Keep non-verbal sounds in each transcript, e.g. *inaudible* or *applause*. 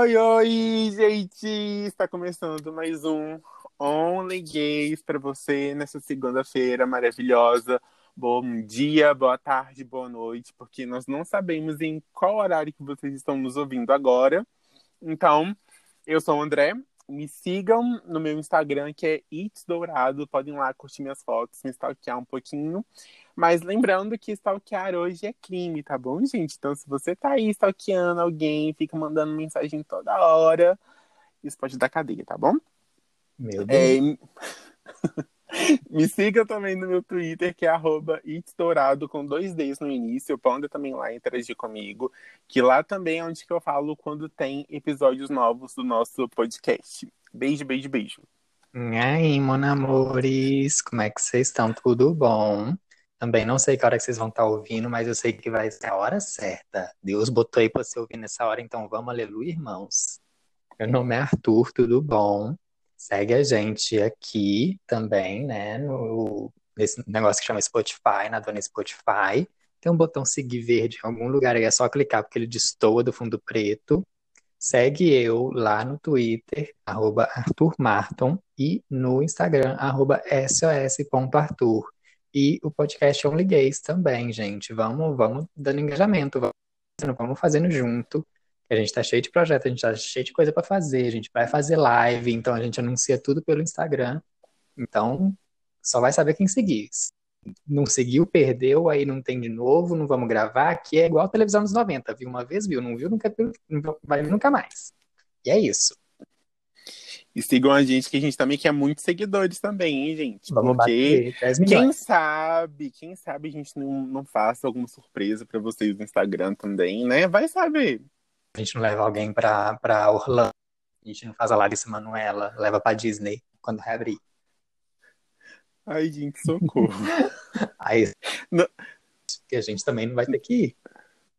Oi, oi, gente! Está começando mais um Only Gays para você nessa segunda-feira maravilhosa. Bom dia, boa tarde, boa noite, porque nós não sabemos em qual horário que vocês estão nos ouvindo agora. Então, eu sou o André. Me sigam no meu Instagram, que é It's Dourado. Podem lá curtir minhas fotos, me stalkear um pouquinho. Mas lembrando que stalkear hoje é crime, tá bom, gente? Então, se você tá aí stalkeando alguém, fica mandando mensagem toda hora, isso pode dar cadeia, tá bom? Meu Deus. É... *laughs* Me siga também no meu Twitter, que é arroba com dois Ds no início. Pode também lá interagir comigo, que lá também é onde que eu falo quando tem episódios novos do nosso podcast. Beijo, beijo, beijo. E aí, monamores, como é que vocês estão? Tudo bom? Também não sei que hora que vocês vão estar ouvindo, mas eu sei que vai ser a hora certa. Deus botou aí para você ouvir nessa hora, então vamos, aleluia, irmãos. Meu nome é Arthur, tudo bom? Segue a gente aqui também, né, no, nesse negócio que chama Spotify, na dona Spotify. Tem um botão seguir verde em algum lugar aí, é só clicar porque ele destoa do fundo preto. Segue eu lá no Twitter, arroba Arthur Marton, e no Instagram, arroba sos.arthur. E o podcast Only Gays também, gente. Vamos, vamos dando engajamento, vamos, vamos fazendo junto. A gente tá cheio de projetos, a gente tá cheio de coisa para fazer, a gente vai fazer live, então a gente anuncia tudo pelo Instagram. Então, só vai saber quem seguir. Não seguiu, perdeu, aí não tem de novo, não vamos gravar, que é igual a televisão dos 90, viu uma vez, viu, não viu, nunca viu, vai nunca mais. E é isso. E sigam a gente, que a gente também quer muitos seguidores também, hein, gente? Vamos Porque bater 10 quem sabe, quem sabe a gente não, não faça alguma surpresa para vocês no Instagram também, né? Vai saber. A gente não leva alguém pra, pra Orlando, a gente não faz a Larissa Manoela, leva pra Disney quando reabrir. Ai, gente, socorro. *laughs* Aí Não. que a gente também não vai ter que ir.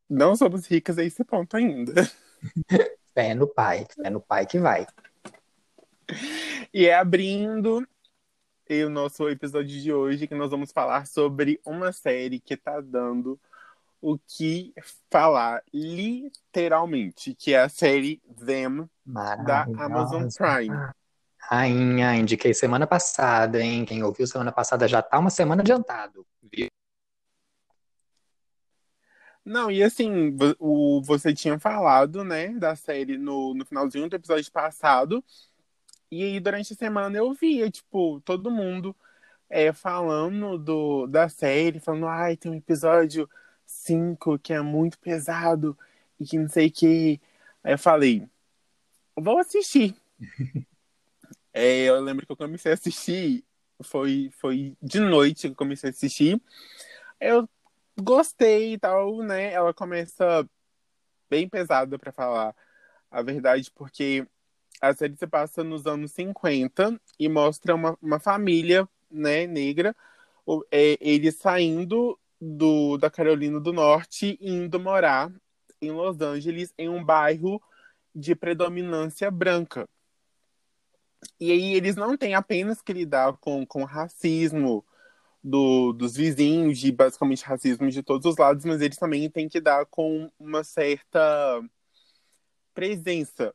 não somos ricas a esse ponto ainda. *laughs* Fé no pai, fé no pai que vai. E é abrindo o nosso episódio de hoje que nós vamos falar sobre uma série que tá dando o que falar literalmente, que é a série Them da Amazon. Prime. Rainha, indiquei semana passada, hein? Quem ouviu semana passada já tá uma semana adiantado. Viu? Não, e assim, o, você tinha falado, né, da série no, no finalzinho do episódio passado, e aí durante a semana eu via, tipo, todo mundo é, falando do, da série, falando, ai, tem um episódio 5 que é muito pesado, e que não sei o que. Aí eu falei, vou assistir. *laughs* É, eu lembro que eu comecei a assistir, foi, foi de noite que eu comecei a assistir. Eu gostei e tal, né? Ela começa bem pesada pra falar a verdade, porque a série se passa nos anos 50 e mostra uma, uma família, né, negra, é, saindo do, da Carolina do Norte e indo morar em Los Angeles, em um bairro de predominância branca. E aí eles não têm apenas que lidar com, com racismo, do, dos vizinhos, de basicamente racismo de todos os lados, mas eles também têm que dar com uma certa presença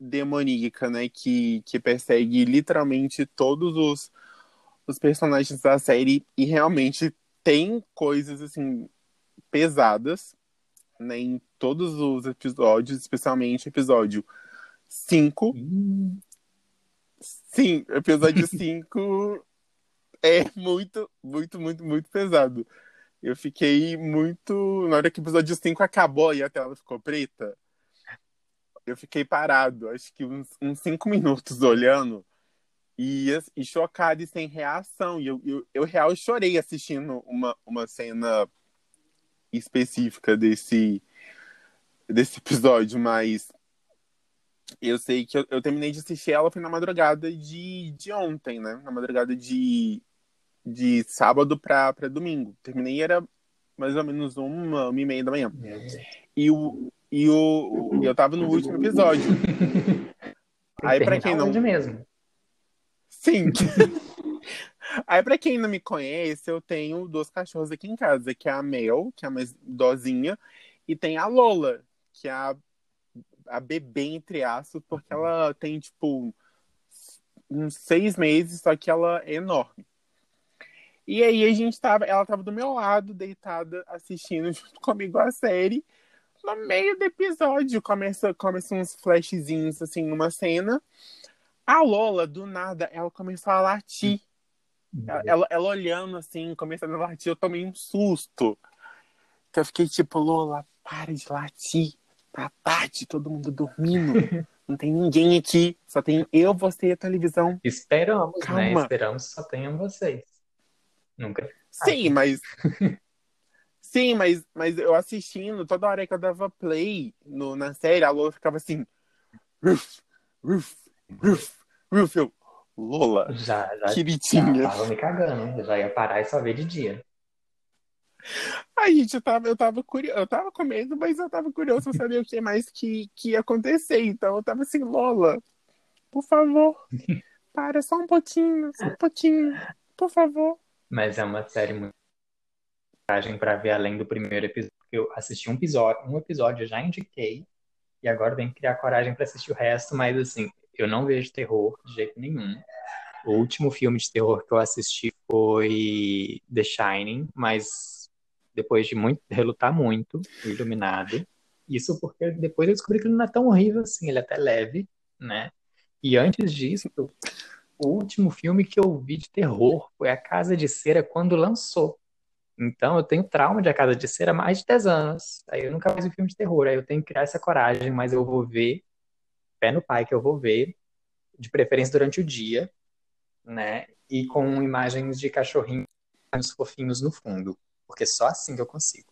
demoníaca, né? Que, que persegue literalmente todos os, os personagens da série e realmente tem coisas assim pesadas, né? Em todos os episódios, especialmente o episódio 5. Sim, episódio *laughs* 5 é muito, muito, muito, muito pesado. Eu fiquei muito. Na hora que o episódio 5 acabou e a tela ficou preta, eu fiquei parado, acho que uns 5 minutos olhando e, e chocado e sem reação. E eu, eu, eu real chorei assistindo uma, uma cena específica desse, desse episódio, mas eu sei que eu, eu terminei de assistir ela foi na madrugada de, de ontem, né? Na madrugada de, de sábado pra, pra domingo. Terminei era mais ou menos uma, uma e meia da manhã. E o, e o eu tava no último episódio. *laughs* Aí pra quem não mesmo? Sim. *laughs* Aí, pra quem não me conhece, eu tenho duas cachorros aqui em casa, que é a Mel, que é a mais idosinha, e tem a Lola, que é a, a bebê, entre aspas, porque ela tem, tipo, uns seis meses, só que ela é enorme. E aí a gente tava, ela tava do meu lado, deitada, assistindo *laughs* junto comigo a série. No meio do episódio, começa, começa uns flashzinhos, assim, numa cena. A Lola, do nada, ela começou a latir. Ela, ela, ela olhando assim, começando a latir, eu tomei um susto. Que eu fiquei tipo, Lola, para de latir. Tá tarde, todo mundo dormindo. *laughs* Não tem ninguém aqui. Só tem eu, você e a televisão. Esperamos, né? Calma. Esperamos que só tenham vocês. Nunca. Sim, mas. *laughs* Sim, mas, mas eu assistindo, toda hora que eu dava play no, na série, a Lola ficava assim. Ruf, ruf, ruf, ruf. Eu, Lola, Já, já, queridinha. já tava me cagando. Eu já ia parar e só ver de dia. Ai, gente, eu tava, eu tava curioso, eu tava com medo, mas eu tava curioso pra saber o que mais que, que ia acontecer. Então eu tava assim, Lola, por favor, *laughs* para só um pouquinho, só um pouquinho, por favor. Mas é uma série muito coragem pra ver além do primeiro episódio. Eu assisti um episódio, um episódio já indiquei e agora tenho que criar coragem pra assistir o resto, mas assim, eu não vejo terror de jeito nenhum. O último filme de terror que eu assisti foi The Shining, mas depois de muito relutar muito, iluminado. Isso porque depois eu descobri que ele não é tão horrível assim, ele é até leve, né? E antes disso, o último filme que eu vi de terror foi A Casa de Cera quando lançou. Então eu tenho trauma de A Casa de Cera há mais de 10 anos. Aí eu nunca mais vi filme de terror. Aí eu tenho que criar essa coragem, mas eu vou ver, pé no pai que eu vou ver, de preferência durante o dia, né? E com imagens de cachorrinhos fofinhos no fundo. Porque só assim que eu consigo.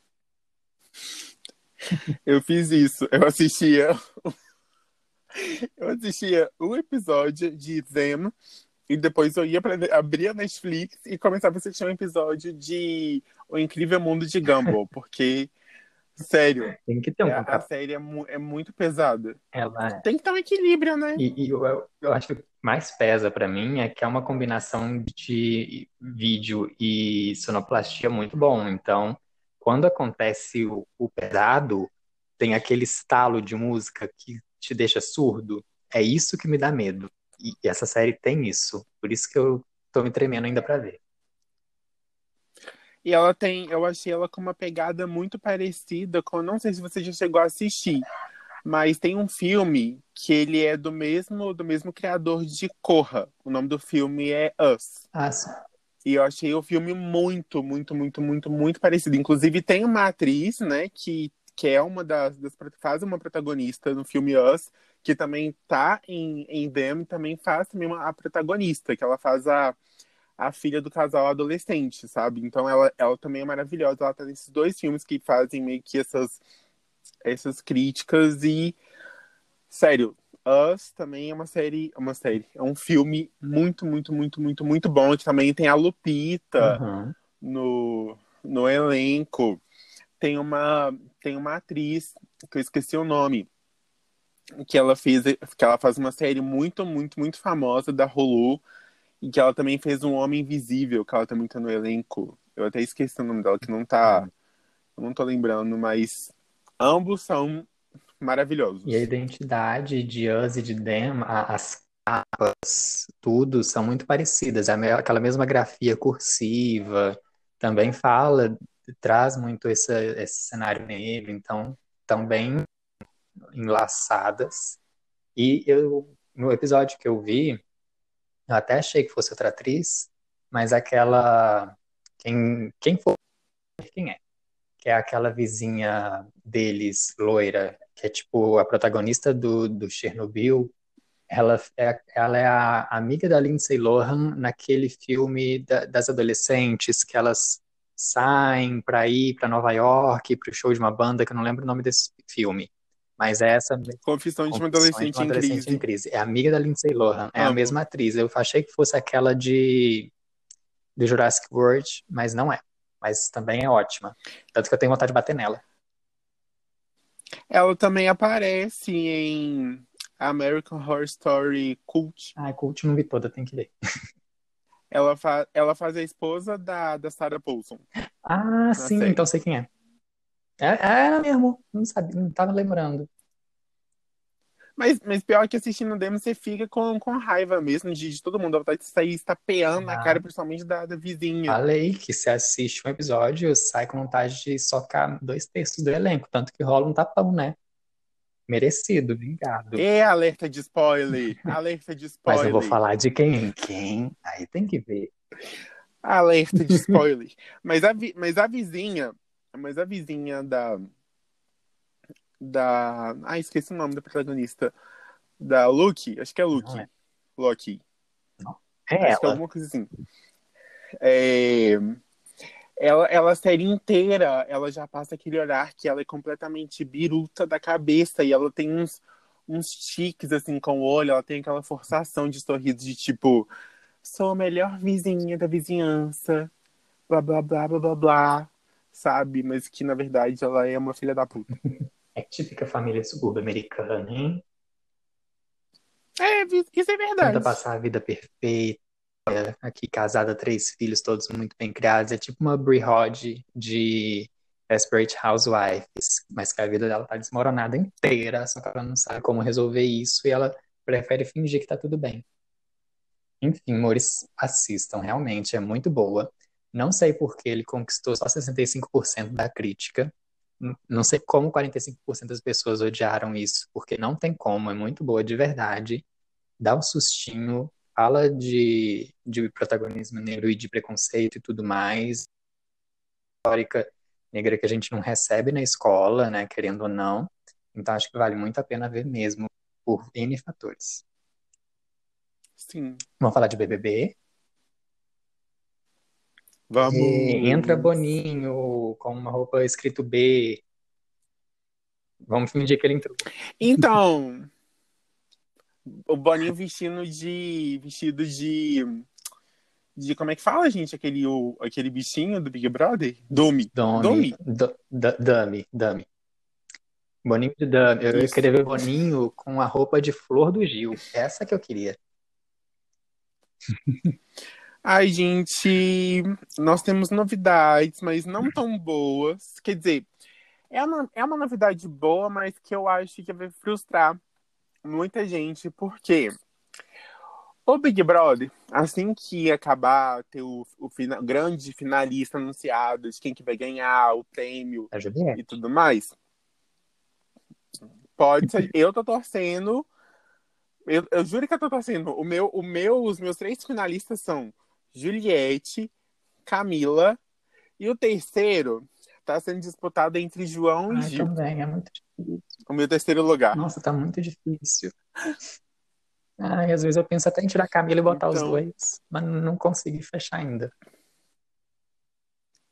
*laughs* Eu fiz isso, eu assistia. *laughs* Eu assistia um episódio de Them e depois eu ia para abrir a Netflix e começava a assistir um episódio de O Incrível Mundo de Gumball, *laughs* porque sério, Tem que ter um a, a série é, mu- é muito pesada. Ela Tem que ter um equilíbrio, né? E, e eu, eu- acho que mais pesa pra mim é que é uma combinação de vídeo e sonoplastia muito bom. Então, quando acontece o, o pesado, tem aquele estalo de música que te deixa surdo. É isso que me dá medo. E, essa série tem isso. Por isso que eu tô me tremendo ainda pra ver. E ela tem, eu achei ela com uma pegada muito parecida com, não sei se você já chegou a assistir, mas tem um filme que ele é do mesmo do mesmo criador de Corra. O nome do filme é Us. Ah, sim. E eu achei o filme muito, muito, muito, muito, muito parecido. Inclusive tem uma atriz, né, que, que é uma das, das faz uma protagonista no filme Us, que também tá em, em Them, também faz também uma, a protagonista, que ela faz a a filha do casal adolescente, sabe? Então ela, ela também é maravilhosa. Ela tá nesses dois filmes que fazem meio que essas, essas críticas e sério, Us também é uma série, uma série, é um filme muito, muito, muito, muito, muito bom. Que também tem a Lupita Uhum. no, no elenco. Tem uma, tem uma atriz que eu esqueci o nome, que ela fez, que ela faz uma série muito, muito, muito famosa da Hulu e que ela também fez um Homem Invisível, que ela também tá no elenco. Eu até esqueci o nome dela, que não tá, eu não tô lembrando, mas ambos são maravilhosos. E a identidade de Us e de a- as capas, tudo são muito parecidas. É aquela mesma grafia cursiva, também fala, traz muito esse, esse cenário negro, então estão bem enlaçadas. E eu, no episódio que eu vi, eu até achei que fosse outra atriz, mas aquela. Quem, quem for, quem é? Que é aquela vizinha deles, loira, que é tipo a protagonista do, do Chernobyl. Ela é, ela é a amiga da Lindsay Lohan naquele filme da- das adolescentes que elas saem para ir para Nova York, para o show de uma banda, que eu não lembro o nome desse filme. Mas é essa Confissão de uma adolescente de uma em adolescente crise. em crise. É amiga da Lindsay Lohan. É a Amo. mesma atriz. Eu achei que fosse aquela de, de Jurassic World, mas não é. Mas também é ótima. Tanto que eu tenho vontade de bater nela. Ela também aparece em American Horror Story Cult. Ah, Cult não vi toda, tem que ver. Ela, fa ela faz a esposa da, da Sarah Paulson. Ah, sim, série. então sei quem é. É, ela mesmo. Não sabia, não tava lembrando. Mas, mas pior que assistindo o demo, você fica com, com raiva mesmo de, de todo mundo. A vontade de sair estapeando Ah. cara, principalmente da, da vizinha. Falei que se assiste um episódio, sai com vontade de socar dois terços do elenco, tanto que rola um tapão, né? Merecido, vingado. É alerta de spoiler. *laughs* alerta de Mas spoiler. eu vou falar de quem? Quem? Aí tem que ver. Alerta de spoiler. mas, a, vi- mas a vizinha. Mas a vizinha da. Da. Ah, esqueci o nome da protagonista. Da Luke. Acho que é Luke. Não é. Loki. É Acho que é ela. alguma coisa assim. É, Ela, ela, a série inteira, ela já passa aquele olhar que ela é completamente biruta da cabeça e ela tem uns, uns tiques assim com o olho, ela tem aquela forçação de sorriso de tipo, sou a melhor vizinha da vizinhança, blá blá blá blá blá blá, sabe? Mas que na verdade ela é uma filha da puta. *laughs* É típica família de subúrbio americana, hein? É, isso é verdade. Tenta passar a vida perfeita. Aqui casada, três filhos, todos muito bem criados. É tipo uma Brie Hodge de Desperate Housewives, mas que a vida dela tá desmoronada inteira, só que ela não sabe como resolver isso e ela prefere fingir que tá tudo bem. Enfim, amores, assistam, realmente é muito boa. Não sei por que ele conquistou só 65% da crítica. Não sei como 45% das pessoas odiaram isso, porque não tem como, é muito boa de verdade. Dá um sustinho, fala de, de protagonismo negro e de preconceito e tudo mais. Histórica negra que a gente não recebe na escola, né, querendo ou não. Então acho que vale muito a pena ver mesmo, por N fatores. Sim. Vamos falar de BBB? Vamos. E entra Boninho com uma roupa escrito B. Vamos fingir que ele entrou. Então, o Boninho vestindo de. vestido de. De como é que fala, gente? Aquele, o, aquele bichinho do Big Brother? Do- da- Dami. Dami. Boninho de Dami. Eu Isso. queria ver Boninho com a roupa de Flor do Gil. Essa que eu queria. *laughs* Ai, gente, nós temos novidades, mas não tão boas. Quer dizer, é uma, é uma novidade boa, mas que eu acho que vai frustrar muita gente, porque o Big Brother, assim que acabar, ter o, o fina- grande finalista anunciado de quem que vai ganhar o prêmio Juliette. e tudo mais, pode ser. *laughs* Eu tô torcendo. Eu, eu juro que eu tô torcendo. O meu, o meu, os meus três finalistas são Juliette, Camila e o terceiro tá sendo disputado entre João e Ai, Gil. também, é muito difícil. O meu terceiro lugar. Nossa, tá muito difícil. Ai, às vezes eu penso até em tirar a Camila e botar os Então. dois, mas não consegui fechar ainda.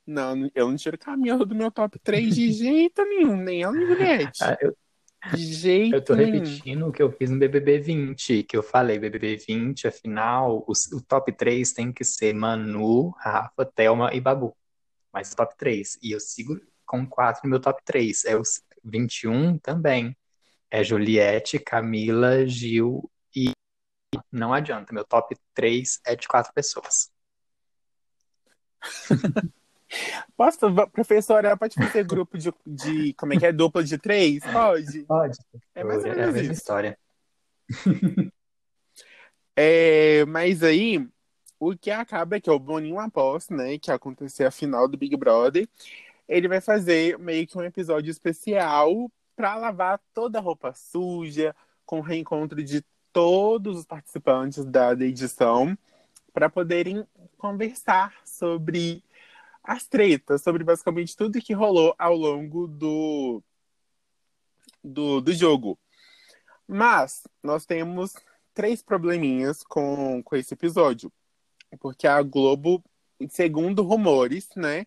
Não, eu não tiro Camila do meu top 3 de jeito nenhum, nem ela nem Juliette. Ah, eu, De jeito eu tô repetindo o que eu fiz no BBB 20, que eu falei, BBB 20, afinal, o, o top 3 tem que ser Manu, Rafa, Thelma e Babu. Mas top 3. E eu sigo com 4 no meu top 3. É os 21 também. É Juliette, Camila, Gil e não adianta. Meu top 3 é de 4 pessoas. *laughs* Posso, professora, pode fazer grupo de, de. Como é que é? Dupla de três? Pode. Pode. É mais ou É a menos mesma história. *laughs* É, mas aí, o que acaba é que o Boninho após, né, que acontecer a final do Big Brother, ele vai fazer meio que um episódio especial pra lavar toda a roupa suja, com o reencontro de todos os participantes da, da edição, para poderem conversar sobre as tretas, sobre basicamente tudo que rolou ao longo do, do, do jogo. Mas nós temos três probleminhas com, com esse episódio. Porque a Globo, segundo rumores, né?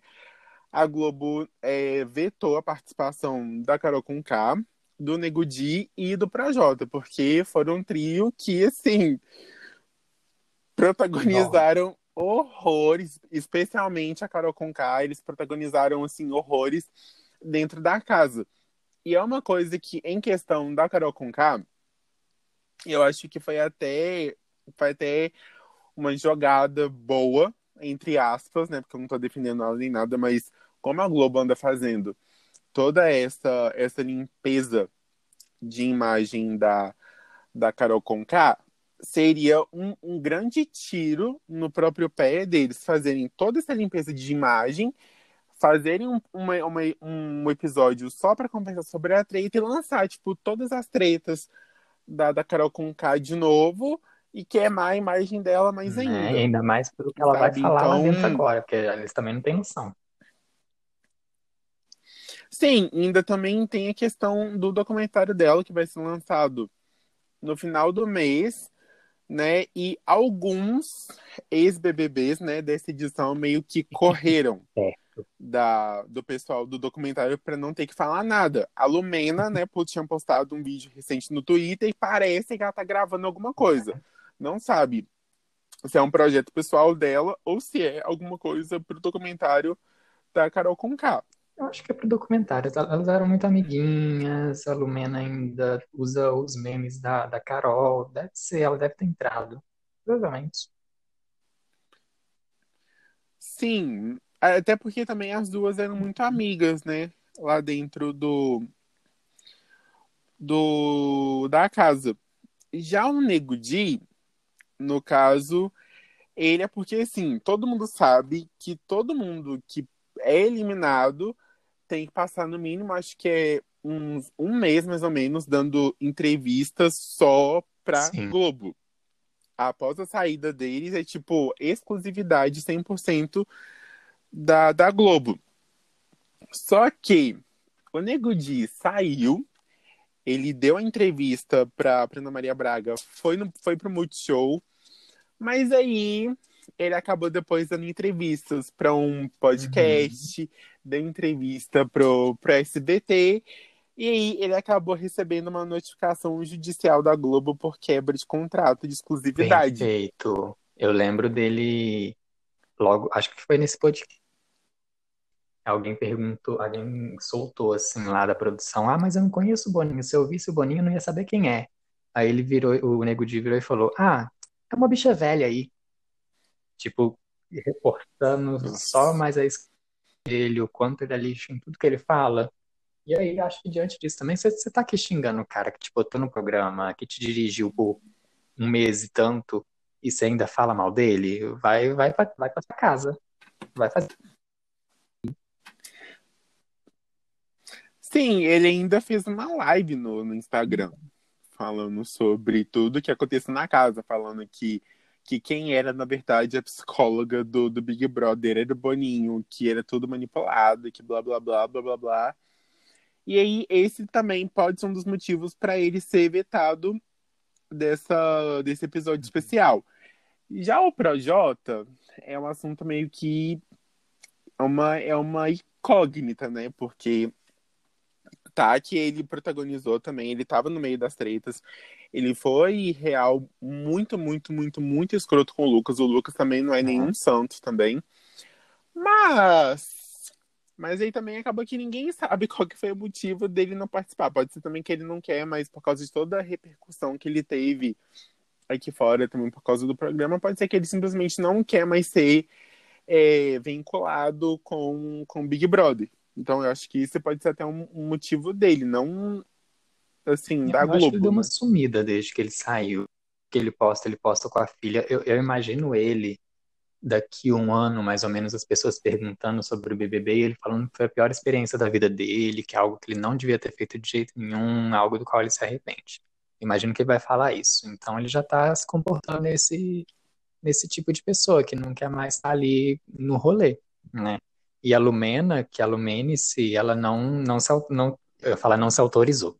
A Globo é, vetou a participação da Carol Conká, do Nego Di e do Projota, porque foram um trio que, assim, protagonizaram horrores, especialmente a Carol Conká, eles protagonizaram, assim, horrores dentro da casa. E é uma coisa que, em questão da Carol Conká, eu acho que foi até, foi até uma jogada boa, entre aspas, né? Porque eu não tô defendendo ela nem nada, mas como a Globo anda fazendo toda essa, essa limpeza de imagem da, da Carol Conká, seria um, um grande tiro no próprio pé deles fazerem toda essa limpeza de imagem, fazerem um, uma, uma, um episódio só para conversar sobre a treta e lançar, tipo, todas as tretas da, da Carol Conká de novo e queimar a imagem dela mais Né? ainda. E ainda mais pelo que ela vai Sabe? falar lá Então- dentro agora, porque eles também não têm noção. Sim, ainda também tem a questão do documentário dela que vai ser lançado no final do mês, né? E alguns ex-BBBs, né, dessa edição meio que *laughs* correram da, do pessoal do documentário para não ter que falar nada. A Lumena, né, *laughs* tinha postado um vídeo recente no Twitter e parece que ela tá gravando alguma coisa. Não sabe se é um projeto pessoal dela ou se é alguma coisa pro documentário da Carol Conká. Eu acho que é pro documentário. Elas eram muito amiguinhas, a Lumena ainda usa os memes da, da Carol. Deve ser, ela deve ter entrado. Provavelmente. Sim, até porque também as duas eram muito amigas, né? Lá dentro do, do da casa. Já o Nego Di, no caso, ele é porque assim, todo mundo sabe que todo mundo que é eliminado tem que passar no mínimo, acho que é uns um mês mais ou menos, dando entrevistas só pra Sim. Globo. Após a saída deles, é tipo exclusividade 100% da, da Globo. Só que o Nego Di saiu, ele deu a entrevista pra, pra Ana Maria Braga, foi, no, foi pro Multishow, mas aí ele acabou depois dando entrevistas para um podcast, deu entrevista pro, pro SBT, e aí ele acabou recebendo uma notificação judicial da Globo por quebra de contrato de exclusividade. Perfeito. Eu lembro dele logo, acho que foi nesse podcast. Alguém perguntou, alguém soltou assim lá da produção: Ah, mas eu não conheço o Boninho. Se eu visse o Boninho, eu não ia saber quem é. Aí ele virou, o Nego Di virou e falou: Ah, é uma bicha velha aí. Tipo, reportando só mais a dele, o quanto ele é lixo em tudo que ele fala. E aí, acho que diante disso também, você, você tá aqui xingando o cara que te botou no programa, que te dirigiu por um mês e tanto, e você ainda fala mal dele, vai, vai, pra- vai pra sua casa. Vai fazer. Sim, ele ainda fez uma live no, no Instagram falando sobre tudo que aconteceu na casa, falando que, que quem era, na verdade, a psicóloga do, do Big Brother era o Boninho, que era tudo manipulado, que blá blá blá blá blá blá. E aí, esse também pode ser um dos motivos para ele ser vetado dessa, desse episódio especial. Já o Projota é um assunto meio que é uma, é uma incógnita, né? Porque tá que ele protagonizou também, ele tava no meio das tretas. Ele foi real muito, muito, muito, muito escroto com o Lucas. O Lucas também não é nenhum santo também. Mas mas aí também acabou que ninguém sabe *laughs* qual que foi o motivo dele não participar. Pode ser também que ele não quer, mas por causa de toda a repercussão que ele teve aqui fora, também por causa do programa, pode ser que ele simplesmente não quer mais ser é, vinculado com com Big Brother. Então eu acho que isso pode ser até um, um motivo dele, não assim, da Eu acho que ele Globo. deu uma sumida desde que ele saiu. Que ele posta, ele posta com a filha. Eu, eu imagino ele daqui um ano, mais ou menos, as pessoas perguntando sobre o BBB e ele falando que foi a pior experiência da vida dele, que é algo que ele não devia ter feito de jeito nenhum, algo do qual ele se arrepende. Imagino que ele vai falar isso. Então ele já tá se comportando nesse, nesse tipo de pessoa que não quer mais estar ali no rolê, né? E a Lumena, que a Lumenice, ela não, não se, não, eu falar, não se autorizou.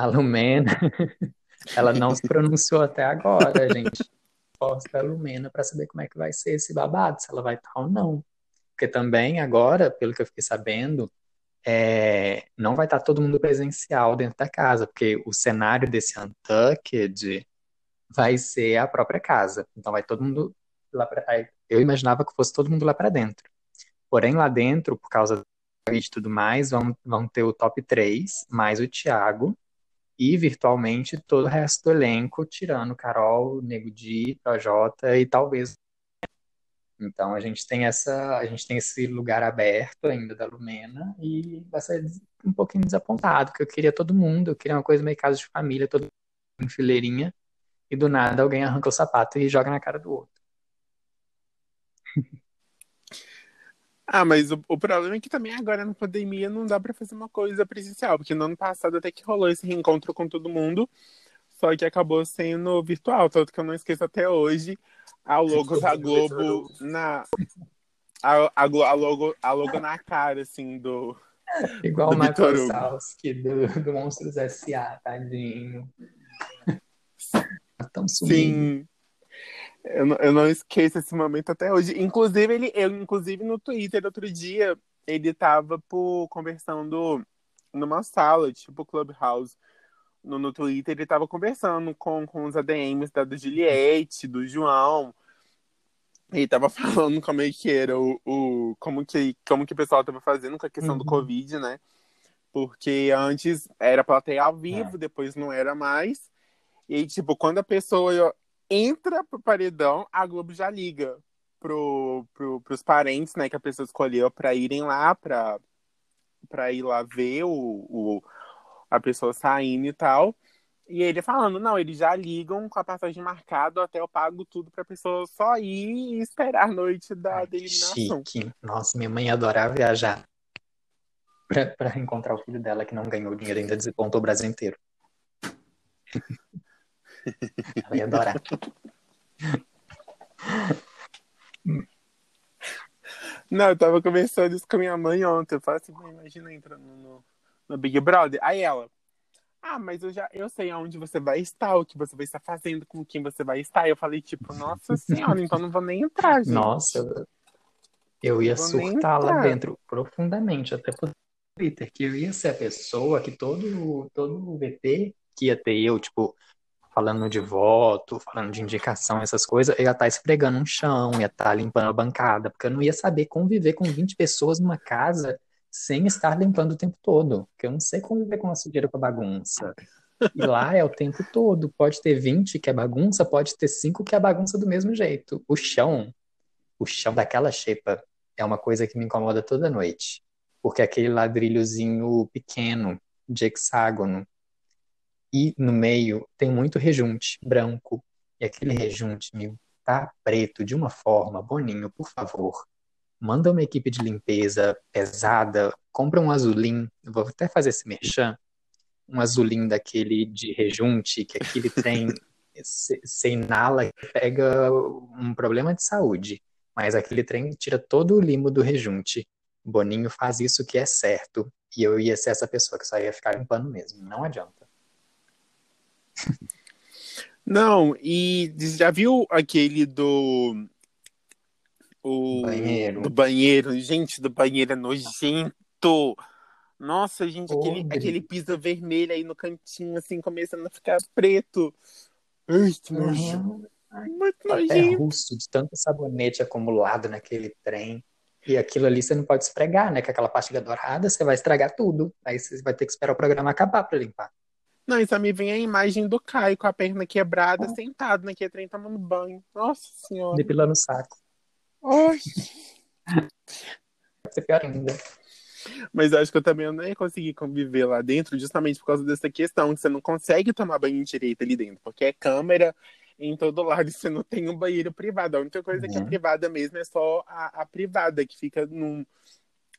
A Lumena, *laughs* ela não se pronunciou até agora, gente. Posta a Lumena para saber como é que vai ser esse babado, se ela vai estar ou não. Porque também agora, pelo que eu fiquei sabendo, é, não vai estar todo mundo presencial dentro da casa, porque o cenário desse Untucked vai ser a própria casa. Então vai todo mundo lá aí Eu imaginava que fosse todo mundo lá para dentro. Porém, lá dentro, por causa do e tudo mais, vão, vão ter o top 3, mais o Thiago, e virtualmente todo o resto do elenco, tirando Carol, Nego Di, Projota e talvez. Então a gente tem essa, a gente tem esse lugar aberto ainda da Lumena e vai ser um pouquinho desapontado, porque eu queria todo mundo, eu queria uma coisa meio casa de família, todo em fileirinha e do nada alguém arranca o sapato e joga na cara do outro. *laughs* Ah, mas o, o problema é que também agora na pandemia não dá pra fazer uma coisa presencial, porque no ano passado até que rolou esse reencontro com todo mundo, só que acabou sendo virtual, tanto que eu não esqueço até hoje a logo da *laughs* Globo na a, a, a, logo, a logo na cara, assim, do. Igual do o Michael Salski do, do Monstros S.A., tadinho. Tá tão sumindo. Sim. Eu não, eu não esqueço esse momento até hoje. Inclusive, ele, eu, inclusive no Twitter, outro dia, ele tava por, conversando numa sala, tipo Clubhouse. No, no Twitter, ele tava conversando com, com os ADMs da do Juliette, do João. E tava *laughs* falando como é que era o, o como que como que o pessoal tava fazendo com a questão uhum. do Covid, né? Porque antes era plateia ao vivo, é. depois não era mais. E tipo, quando a pessoa entra pro paredão, a Globo já liga pro, pro, pros parentes, né, que a pessoa escolheu para irem lá, pra, pra ir lá ver o, o, a pessoa saindo e tal. E ele falando, não, eles já ligam com a passagem marcada, até eu pago tudo pra pessoa só ir e esperar a noite da, Ai, eliminação. Chique. Nossa, minha mãe ia adorar viajar pra, pra encontrar o filho dela que não ganhou dinheiro ainda desapontou o Brasil inteiro. Ela ia adorar. Não, eu tava conversando isso com a minha mãe ontem. Eu falei assim, imagina entrando no, no Big Brother. Aí ela, ah, mas eu já eu sei aonde você vai estar, o que você vai estar fazendo, com quem você vai estar. Eu falei, tipo, nossa senhora, então não vou nem entrar, gente. Nossa, eu ia surtar lá dentro profundamente, até por Twitter, que eu ia ser a pessoa que todo, todo VT que ia ter eu, tipo, falando de voto, falando de indicação, essas coisas, eu ia estar esfregando um chão, ia estar limpando a bancada, porque eu não ia saber conviver com 20 pessoas numa casa sem estar limpando o tempo todo, porque eu não sei conviver com a sujeira com a bagunça. E lá é o tempo todo. Pode ter 20 que é bagunça, pode ter 5 que é bagunça do mesmo jeito. O chão, o chão daquela xepa é uma coisa que me incomoda toda noite. Porque é aquele ladrilhozinho pequeno, de hexágono, e no meio tem muito rejunte branco. E aquele rejunte me tá preto de uma forma, Boninho, por favor, manda uma equipe de limpeza pesada, compra um azulim, vou até fazer esse merchan, um azulim daquele de rejunte, que aquele tem, *laughs* você inala e pega um problema de saúde, mas aquele trem tira todo o limo do rejunte. Boninho faz isso que é certo, e eu ia ser essa pessoa que só ia ficar limpando mesmo, não adianta. Não, e já viu aquele do o banheiro. do banheiro. Gente, do banheiro é nojento. Nossa, gente, aquele, aquele piso vermelho aí no cantinho, assim, começando a ficar preto. Ai, que nojo. Uhum. Muito nojento. russo de tanto sabonete acumulado naquele trem. E aquilo ali você não pode esfregar, né? Com aquela pastilha dourada, você vai estragar tudo. Aí você vai ter que esperar o programa acabar para limpar. Não, isso me vem a imagem do Caio com a perna quebrada, oh. sentado naquele trem tomando banho. Nossa senhora. Depilando o saco. Ai. Vai ser pior ainda. Mas acho que eu também não ia conseguir conviver lá dentro, justamente por causa dessa questão, que você não consegue tomar banho direito ali dentro, porque é câmera em todo lado e você não tem um banheiro privado. A única coisa que é uhum. privada mesmo é só a, a privada, que fica num,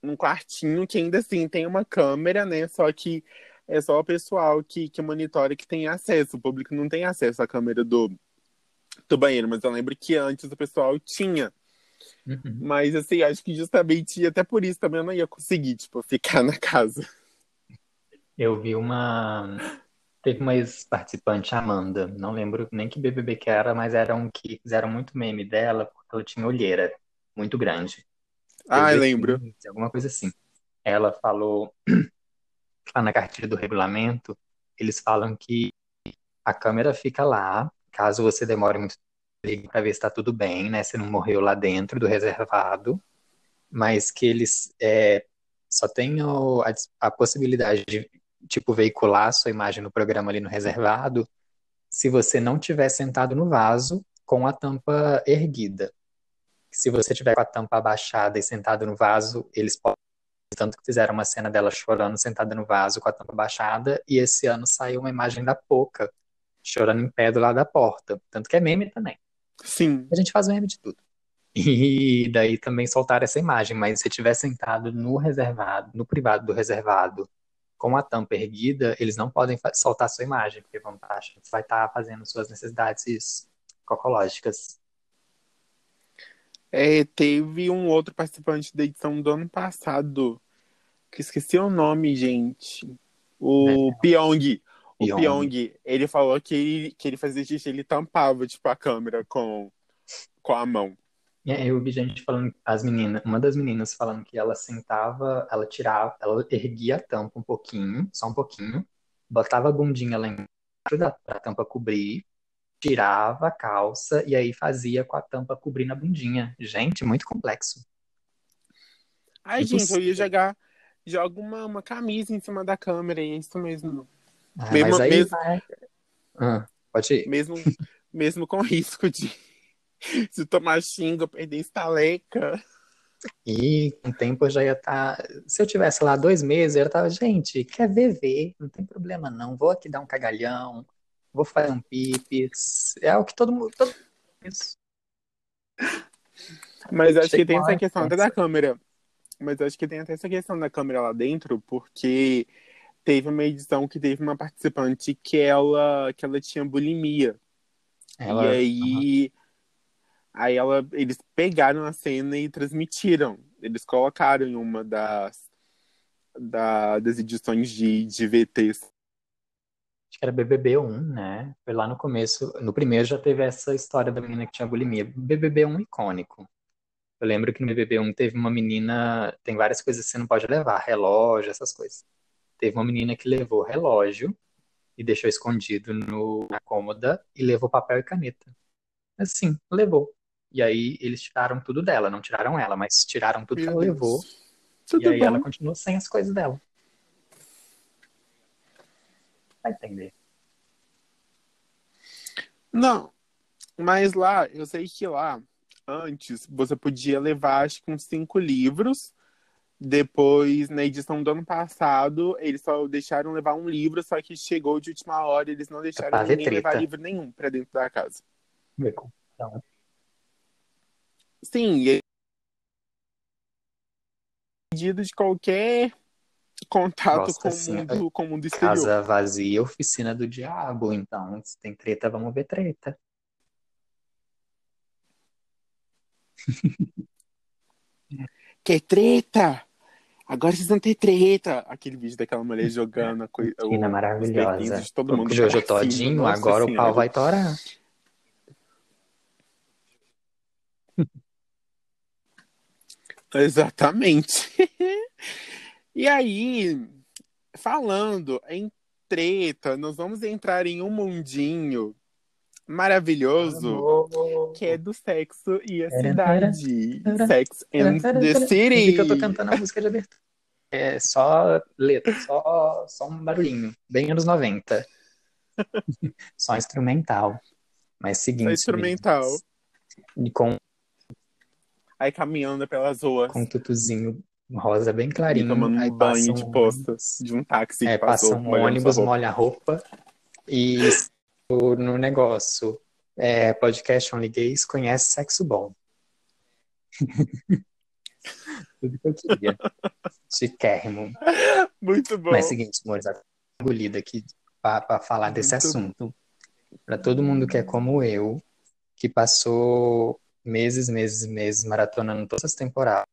num quartinho que ainda assim tem uma câmera, né? Só que é só o pessoal que, que monitora que tem acesso. O público não tem acesso à câmera do, do banheiro, mas eu lembro que antes o pessoal tinha. Uhum. Mas, assim, acho que justamente, até por isso também eu não ia conseguir, tipo, *laughs* ficar na casa. Eu vi uma. Teve uma ex-participante, Amanda, não lembro nem que BBB que era, mas era um que fizeram muito meme dela, porque ela tinha olheira muito grande. Ah, eu lembro. alguma coisa assim. Ela falou, *clears throat* lá na cartilha do regulamento, eles falam que a câmera fica lá, caso você demore muito para ver se está tudo bem, né? Se não morreu lá dentro do reservado, mas que eles é, só têm a, a, possibilidade de tipo veicular a sua imagem no programa ali no reservado, se você não tiver sentado no vaso com a tampa erguida. Se você tiver com a tampa abaixada e sentado no vaso, eles podem tanto que fizeram uma cena dela chorando sentada no vaso com a tampa abaixada, e esse ano saiu uma imagem da Poca chorando em pé do lado da porta. Tanto que é meme também. Sim. A gente faz meme de tudo. E daí também soltaram essa imagem, mas se tiver sentado no reservado, no privado do reservado, com a tampa erguida, eles não podem soltar sua imagem, porque vão estar que você vai estar fazendo suas necessidades cocológicas. É, teve um outro participante da edição do ano passado, que esqueci o nome, gente. O é. Pyong. O Pyong. Pyong, ele falou que ele, que ele fazia xixi, ele tampava, tipo, a câmera com, com a mão. É, eu vi gente falando, as meninas, uma das meninas falando que ela sentava, ela tirava, ela erguia a tampa um pouquinho, só um pouquinho, botava a bundinha lá embaixo da tampa cobrir, tirava a calça e aí fazia com a tampa cobrindo a bundinha. Gente, muito complexo. Ai, gente, eu ia jogar, joga uma, uma camisa em cima da câmera e é isso mesmo. Ah, mesmo, mas aí mesmo, vai... ah, pode ir. Mesmo, mesmo com *laughs* risco de se tomar xinga, perder estaleca. E com o tempo eu já ia estar. Tá... Se eu tivesse lá dois meses, eu tava, gente, quer ver, ver, não tem problema não. Vou aqui dar um cagalhão, vou fazer um pipis. É o que todo mundo. Todo... Isso. Mas acho que tem essa questão até da câmera. Mas acho que tem até essa questão da câmera lá dentro, porque teve uma edição que teve uma participante que ela, que ela tinha bulimia. Ela... E aí. Uhum Aí ela, eles pegaram a cena e transmitiram. Eles colocaram em uma das, da, das edições de, de VTs. Acho que era BBB1, né? Foi lá no começo. No primeiro já teve essa história da menina que tinha bulimia. BBB1 icônico. Eu lembro que no BBB1 teve uma menina. Tem várias coisas que você não pode levar, relógio, essas coisas. Teve uma menina que levou relógio e deixou escondido no, na cômoda e levou papel e caneta. Assim, levou. E aí eles tiraram tudo dela, não tiraram ela, mas tiraram tudo Meu que ela Deus. levou. Tudo e aí bom. ela continuou sem as coisas dela. Vai entender. Não, mas lá, eu sei que lá, antes, você podia levar acho que uns cinco livros. Depois, na edição do ano passado, eles só deixaram levar um livro, só que chegou de última hora, eles não deixaram ninguém levar livro nenhum para dentro da casa. Então, Sim, e pedido de qualquer contato Nossa, com, assim, o mundo, com o mundo exterior. Casa vazia, oficina do diabo. Então, se tem treta, vamos ver treta. *laughs* Quer treta? Agora vocês vão ter treta. Aquele vídeo daquela mulher jogando a coisa. maravilhosa. De todo mundo o Jojo todinho, agora o pau vai torar. *laughs* Exatamente. *laughs* e aí, falando em treta, nós vamos entrar em um mundinho maravilhoso que é do sexo e a cidade. Sex and the City. que eu tô cantando a música de abertura. É só letra, só, só um barulhinho. Bem anos 90. *laughs* só instrumental. Mas seguinte. Só instrumental. E com aí caminhando pelas ruas. Com um tutuzinho rosa bem clarinho. E tomando um banho de posta de um táxi é, passa um ônibus, molha a roupa. E no negócio, é, podcast Only Gays conhece sexo bom. *laughs* Tudo que eu queria. Chiquérrimo. Muito bom. Mas é o seguinte, amores, engolida aqui para falar Muito desse assunto. Para todo mundo que é como eu, que passou meses, meses, meses maratonando todas as temporadas.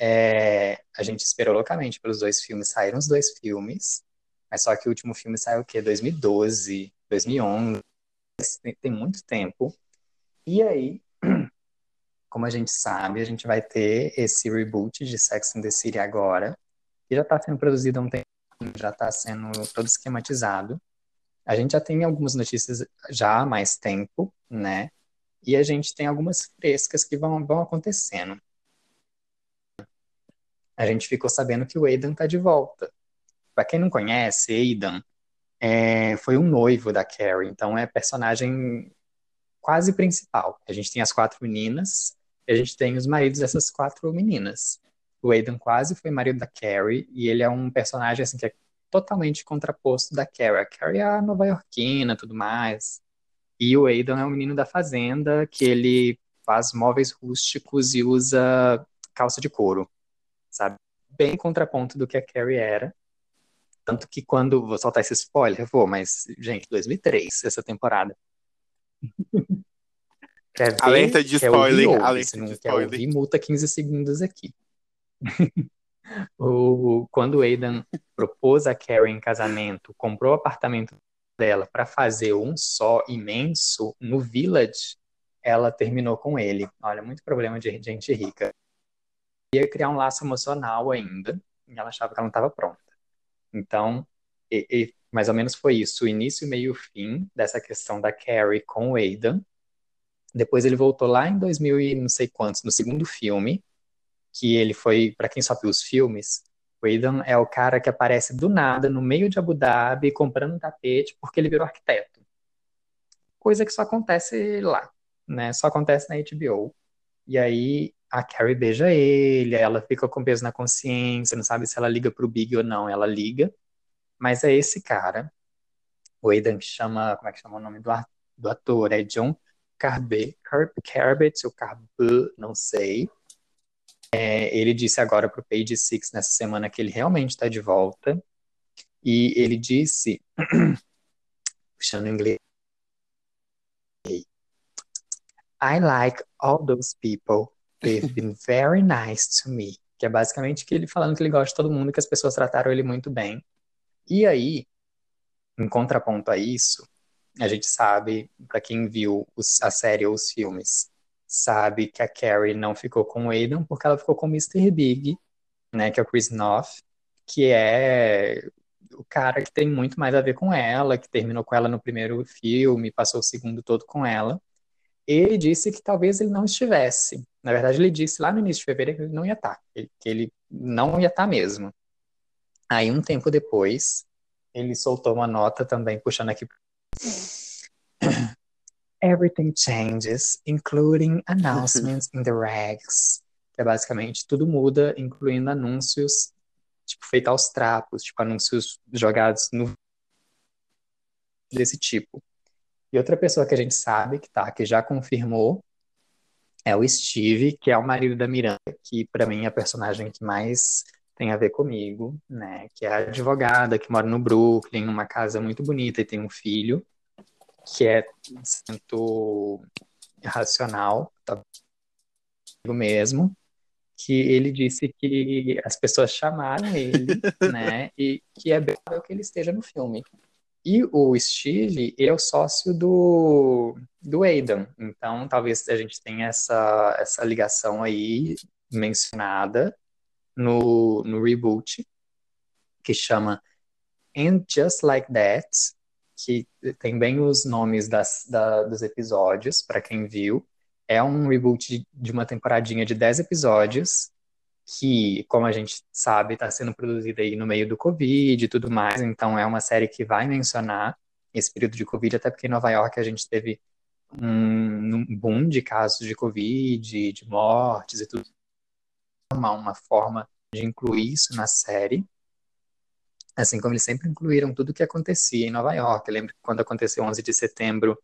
É, a gente esperou loucamente pelos dois filmes, saíram os dois filmes, mas só que o último filme saiu o quê? 2012, 2011, tem, muito tempo. E aí, *clears throat* como a gente sabe, a gente vai ter esse reboot de Sex and the City agora, que já está sendo produzido há um tempo, já está sendo todo esquematizado. A gente já tem algumas notícias já há mais tempo, né? E a gente tem algumas frescas que vão, vão acontecendo. A gente ficou sabendo que o Aidan tá de volta. Para quem não conhece, Aidan é, foi um noivo da Carrie, então é personagem quase principal. A gente tem as quatro meninas e a gente tem os maridos dessas quatro meninas. O Aidan quase foi marido da Carrie e ele é um personagem assim que é totalmente contraposto da Carrie. A Carrie é a nova-iorquina, tudo mais. E o Aidan é um menino da fazenda que ele faz móveis rústicos e usa calça de couro, sabe? Bem contraponto do que a Carrie era. Tanto que quando. Vou soltar esse spoiler, vou, mas, gente, 2003, essa temporada. *laughs* Quer ver? Alerta de Quer ouvir, spoiler. ouve. Alerta Se não de quer spoiler. ouvir, multa 15 segundos aqui. *laughs* o, quando o Aidan propôs a Carrie em casamento, comprou o apartamento dela para fazer um só imenso no Village, ela terminou com ele. Olha, muito problema de gente rica. Ia criar um laço emocional ainda, e ela achava que ela não estava pronta. Então, e- e mais ou menos foi isso, o início, meio fim dessa questão da Carrie com o Aidan. Depois ele voltou lá em 2000 e não sei quantos, no segundo filme, que ele foi, para quem só viu os filmes, o Aidan é o cara que aparece do nada no meio de Abu Dhabi comprando um tapete porque ele virou arquiteto. Coisa que só acontece lá, né? Só acontece na HBO. E aí a Carrie beija ele, ela fica com peso na consciência, não sabe se ela liga pro Big ou não, ela liga. Mas é esse cara, o Aidan que chama, como é que chama o nome do, do ator? É John Carbe, Car, Carbet ou Carbe, não sei. É, ele disse agora pro Page Six nessa semana que ele realmente está de volta. E ele disse, *clears throat* puxando em inglês, I like all those people. They've been very nice to me. Que é basicamente que ele falando que ele gosta de todo mundo, que as pessoas trataram ele muito bem. E aí, em contraponto a isso, a gente sabe, para quem viu os- a série ou os filmes, sabe que a Carrie não ficou com o Aidan porque ela ficou com o Mr. Big, né, que é o Chris Noth, que é o cara que tem muito mais a ver com ela, que terminou com ela no primeiro filme, passou o segundo todo com ela. Ele disse que talvez ele não estivesse. Na verdade, ele disse lá no início de fevereiro que ele não ia estar, que ele não ia estar mesmo. Aí, um tempo depois, ele soltou uma nota também, puxando aqui. *clears throat* Everything changes, including announcements in the. Que é basicamente tudo muda, incluindo anúncios, tipo, feito aos trapos, tipo, anúncios jogados no desse tipo. E outra pessoa que a gente sabe que tá, que já confirmou, é o Steve, que é o marido da Miranda, que pra mim é a personagem que mais tem a ver comigo, né? Que é a advogada que mora no Brooklyn, numa casa muito bonita e tem um filho que é muito racional, tá mesmo, que ele disse que as pessoas chamaram ele, *laughs* né? E que é bem que ele esteja no filme. E o Steve, ele é o sócio do, do Aidan. Então, talvez a gente tenha essa, essa ligação aí mencionada no, no reboot, que chama And Just Like That, que tem bem os nomes das, da, dos episódios, para quem viu. É um reboot de, uma temporadinha de 10 episódios, que, como a gente sabe, está sendo produzida aí no meio do Covid e tudo mais, então é uma série que vai mencionar esse período de Covid, até porque em Nova York a gente teve um, boom de casos de Covid, de mortes e tudo. Uma, uma forma de incluir isso na série, assim como eles sempre incluíram tudo o que acontecia em Nova York. Eu lembro que quando aconteceu 11 de setembro,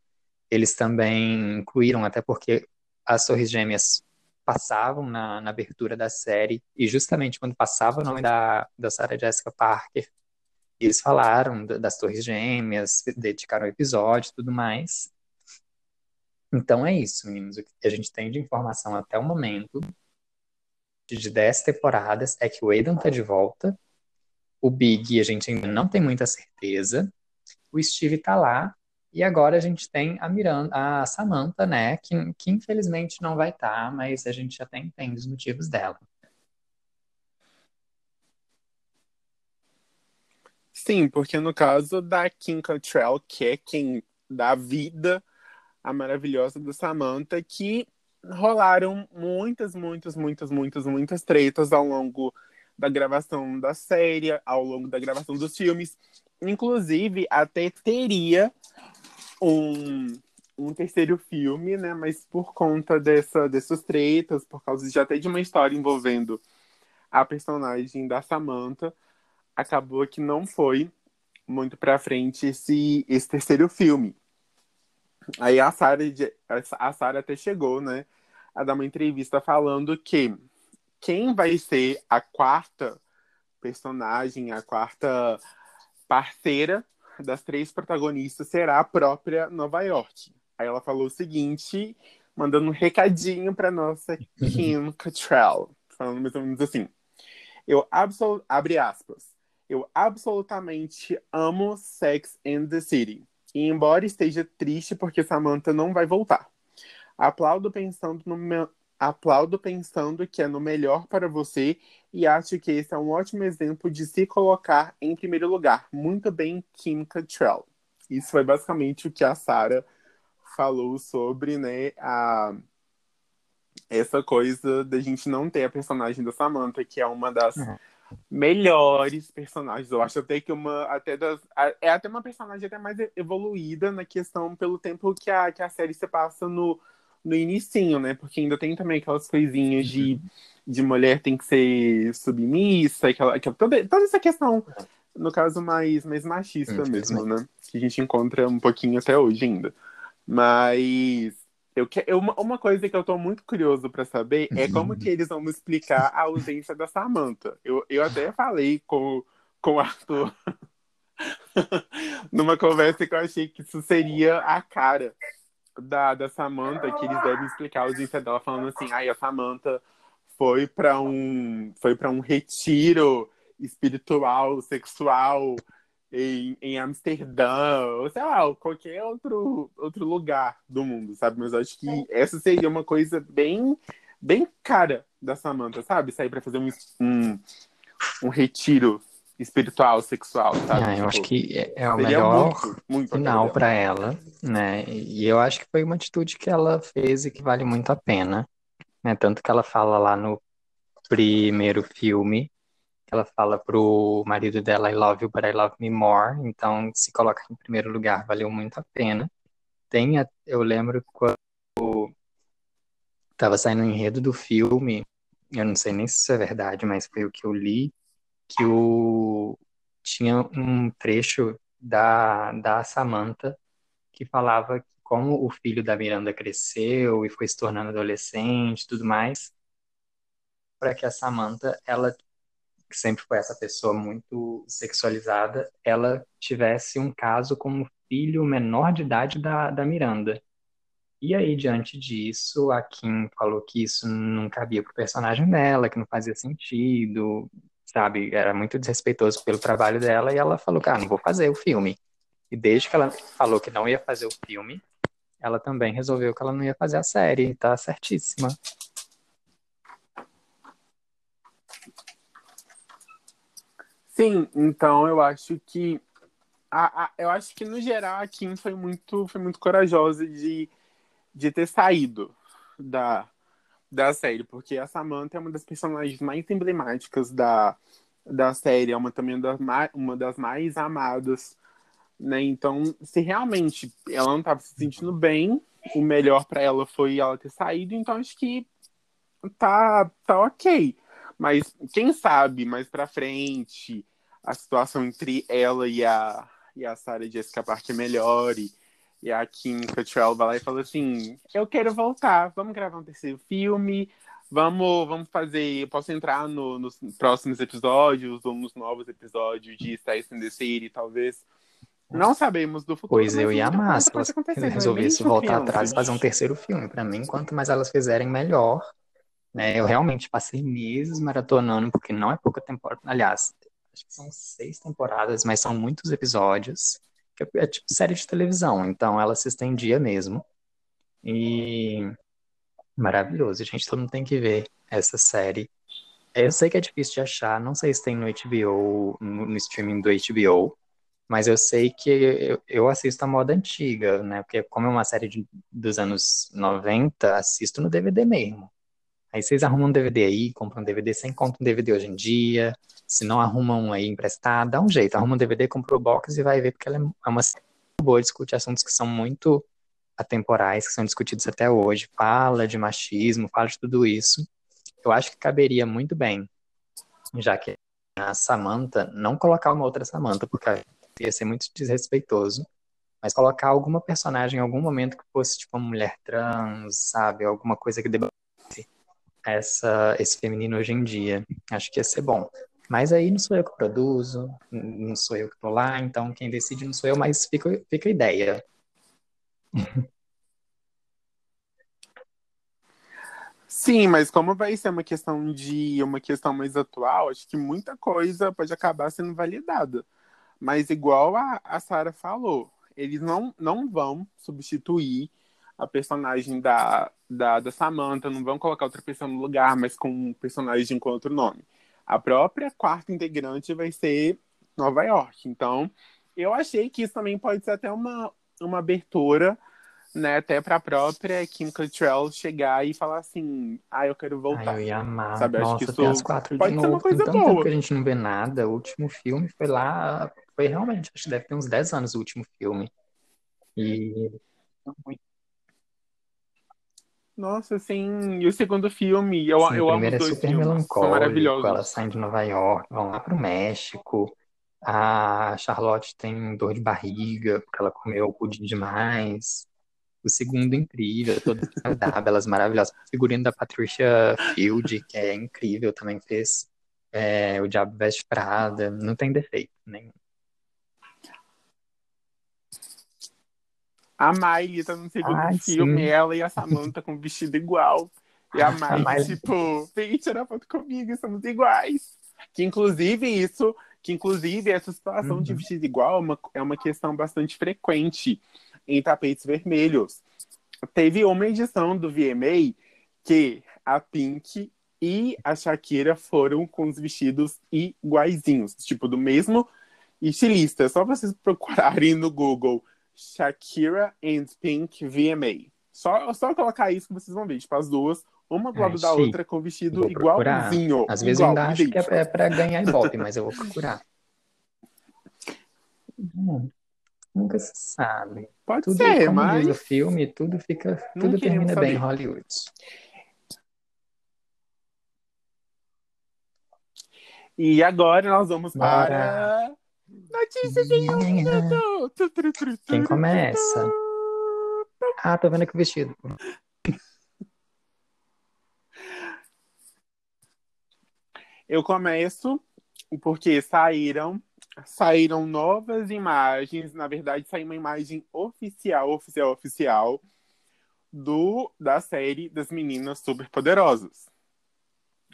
eles também incluíram, até porque as Torres Gêmeas passavam na, na abertura da série, e justamente quando passava o nome da, da Sarah Jessica Parker, eles falaram da- das Torres Gêmeas, dedicaram o episódio e tudo mais. Então é isso, meninos. O que a gente tem de informação até o momento, de 10 temporadas, é que o Aidan tá de volta, o Big a gente ainda não tem muita certeza, o Steve tá lá, e agora a gente tem a Miranda, a Samantha, né, que, que infelizmente não vai estar, mas a gente até entende os motivos dela. Sim, porque no caso da Kim Cattrall, que é quem dá vida à maravilhosa da Samantha, que rolaram muitas, muitas, muitas, muitas, muitas tretas ao longo da gravação da série, ao longo da gravação dos filmes. Inclusive, até teria um, um terceiro filme, né? Mas por conta dessa, dessas tretas, por causa de até de uma história envolvendo a personagem da Samantha, acabou que não foi muito pra frente esse, esse terceiro filme. Aí a Sarah, a Sarah até chegou, né, a dar uma entrevista falando que quem vai ser a quarta personagem, a quarta parceira das três protagonistas será a própria Nova York. Aí ela falou o seguinte, mandando um recadinho para nossa Kim *laughs* Cattrall, falando mais ou menos assim: Eu absol abre aspas. Eu absolutamente amo Sex and the City. E embora esteja triste porque Samantha não vai voltar. Aplaudo pensando no meu, aplaudo pensando que é no melhor para você e acho que esse é um ótimo exemplo de se colocar em primeiro lugar. Muito bem, Kim Cattrall. Isso foi basicamente o que a Sarah falou sobre, né, a essa coisa da gente não ter a personagem da Samantha, que é uma das uhum. melhores personagens. Eu acho até que uma até das é até uma personagem até mais evoluída na questão pelo tempo que a, que a série se passa no no inicinho, né? Porque ainda tem também aquelas coisinhas de, uhum. de mulher tem que ser submissa, aquela, aquela, toda, toda essa questão, no caso, mais, mais machista mesmo, né? Que a gente encontra um pouquinho até hoje ainda. Mas eu que, eu, uma coisa que eu tô muito curioso para saber é como que eles vão me explicar a ausência da Samantha. Eu, eu até falei com, com o Arthur *laughs* numa conversa que eu achei que isso seria a cara da, da Samantha, que eles devem explicar a ausência dela, falando assim, ai, a Samantha foi para um foi para um retiro espiritual, sexual em, em Amsterdã, ou sei lá, qualquer outro, outro lugar do mundo, sabe? Mas acho que essa seria uma coisa bem, bem cara da Samantha, sabe? Sair para fazer um, um, um retiro espiritual, sexual, sabe? Ah, eu tipo, acho que é, é o melhor muito, muito final para ela, né? E eu acho que foi uma atitude que ela fez e que vale muito a pena, né? Tanto que ela fala lá no primeiro filme, ela fala pro marido dela I love you, but I love me more, então se coloca em primeiro lugar, valeu muito a pena. Tem, a, eu lembro quando tava saindo o enredo do filme, eu não sei nem se isso é verdade, mas foi o que eu li, que o, tinha um trecho da, da Samantha que falava como o filho da Miranda cresceu e foi se tornando adolescente tudo mais, para que a Samantha, ela que sempre foi essa pessoa muito sexualizada, ela tivesse um caso com o filho menor de idade da, da Miranda. E aí, diante disso, a Kim falou que isso não cabia pro personagem dela, que não fazia sentido, sabe? Era muito desrespeitoso pelo trabalho dela, e ela falou, cara, não vou fazer o filme. E desde que ela falou que não ia fazer o filme, ela também resolveu que ela não ia fazer a série, tá certíssima. Sim, então eu acho que a, a, eu acho que no geral a Kim foi muito foi muito corajosa de, de ter saído da, da série, porque a Samantha é uma das personagens mais emblemáticas da, da série, é uma também das, uma das mais amadas, né? Então, se realmente ela não estava se sentindo bem, o melhor para ela foi ela ter saído, então acho que tá tá OK. Mas quem sabe mais para frente a situação entre ela e a e a Sarah Jessica Parker melhore e a Kim Cattrall vai lá e fala assim: Eu quero voltar, vamos gravar um terceiro filme, vamos, vamos fazer. Eu posso entrar no, nos próximos episódios ou nos novos episódios de Sex and the City, talvez. Não sabemos do futuro. Pois eu ia amar se elas resolvessem voltar atrás e fazer um terceiro filme. Para mim, quanto mais elas fizerem, melhor. Né? Eu realmente passei meses maratonando, porque não é pouca temporada. Aliás, acho que são seis temporadas, mas são muitos episódios é, é tipo série de televisão, então ela se estendia mesmo. E maravilhoso, gente, todo mundo tem que ver essa série. Eu sei que é difícil de achar, não sei se tem no HBO, no, streaming do HBO, mas eu sei que eu, eu, assisto a moda antiga, né? Porque como é uma série de, dos anos 90, assisto no DVD mesmo. Aí vocês arrumam um DVD aí, compram um DVD, sem conta um DVD hoje em dia. Se não arrumam um aí emprestado, dá um jeito. Arruma um DVD, compra o box e vai ver, porque ela é uma série boa, discute assuntos que são muito atemporais, que são discutidos até hoje. Fala de machismo, fala de tudo isso. Eu acho que caberia muito bem, já que a Samantha, não colocar uma outra Samantha, porque ia ser muito desrespeitoso, mas colocar alguma personagem em algum momento que fosse tipo uma mulher trans, sabe? Alguma coisa que debatesse essa, esse feminino hoje em dia. Acho que ia ser bom. Mas aí não sou eu que produzo, não sou eu que tô lá, então quem decide não sou eu, mas fica, fica a ideia. *laughs* Sim, mas como vai ser uma questão de uma questão mais atual, acho que muita coisa pode acabar sendo validada. Mas igual a, a Sara falou, eles não, não vão substituir a personagem da, da, da Samantha, não vão colocar outra pessoa no lugar, mas com um personagem com outro nome. A própria quarta integrante vai ser Nova York. Então, eu achei que isso também pode ser até uma, uma abertura né, até para a própria Kim Cattrall chegar e falar assim, ah, eu quero voltar. Ai, eu ia amar. Sabe, Nossa, acho que tem isso as quatro de pode ser novo. uma coisa tanto tempo boa. que a gente não vê nada. O último filme foi lá, foi realmente, acho que deve ter uns 10 anos o último filme. E Nossa, assim, e o segundo filme, eu, Sim, o eu amo primeiro os é dois super filmes, são melancólico, maravilhosos. elas saem de Nova York, vão lá pro México. A Charlotte tem dor de barriga, porque ela comeu pudim demais. O segundo, incrível, todo saudável, elas maravilhosas. O figurino da Patricia Field, que é incrível, também fez é, O Diabo Veste Prada, não tem defeito nenhum. A Miley tá no segundo Ai, filme, sim. ela e a Samantha com vestido igual. E *laughs* a Miley, Miley. tipo, vem tirar foto comigo, somos iguais. Que inclusive isso, que inclusive essa situação de Uhum. vestido igual é uma, é uma questão bastante frequente em tapetes vermelhos. Teve uma edição do VMA que a Pink e a Shakira foram com os vestidos iguaizinhos, tipo, do mesmo estilista. É só vocês *laughs* procurarem no Google Shakira and Pink VMA. Só, só colocar isso que vocês vão ver. Tipo, as duas, uma do Ai, lado da chique. outra, com vestido Vou procurar. igualzinho. Às vezes igual, eu ainda acho que é, é pra ganhar ibope, mas eu vou procurar. Hum, nunca se sabe. Pode Tudo, ser, como mas diz o filme, tudo fica, Não tudo termina bem em saber. Hollywood. E agora nós vamos Bora. para notícias em um Quem começa? Ah, tô vendo aqui o vestido. Eu começo porque saíram saíram novas imagens, na verdade saiu uma imagem oficial, oficial, oficial do da série das meninas superpoderosas.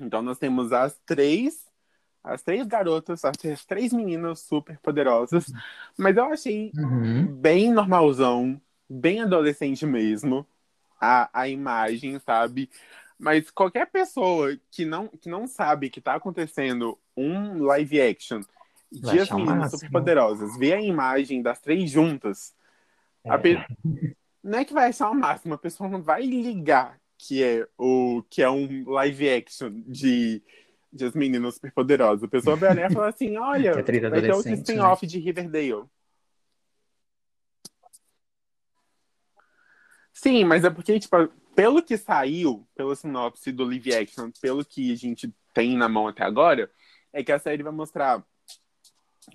Então nós temos as três as três garotas, as três, meninas superpoderosas, mas eu achei Uhum. bem normalzão, bem adolescente mesmo, a, a imagem, sabe? Mas qualquer pessoa que não, que não sabe que tá acontecendo um live action de as meninas máximo. superpoderosas, vê a imagem das três juntas, a É. pe- não é que vai achar o máximo, a pessoa não vai ligar que é, o, que é um live action de, de as meninas superpoderosas. A pessoa vai olhar e falar assim, *laughs* olha, vai ter outro spin-off de Riverdale. Sim, mas é porque, tipo, pelo que saiu, pela sinopse do live action, pelo que a gente tem na mão até agora, é que a série vai mostrar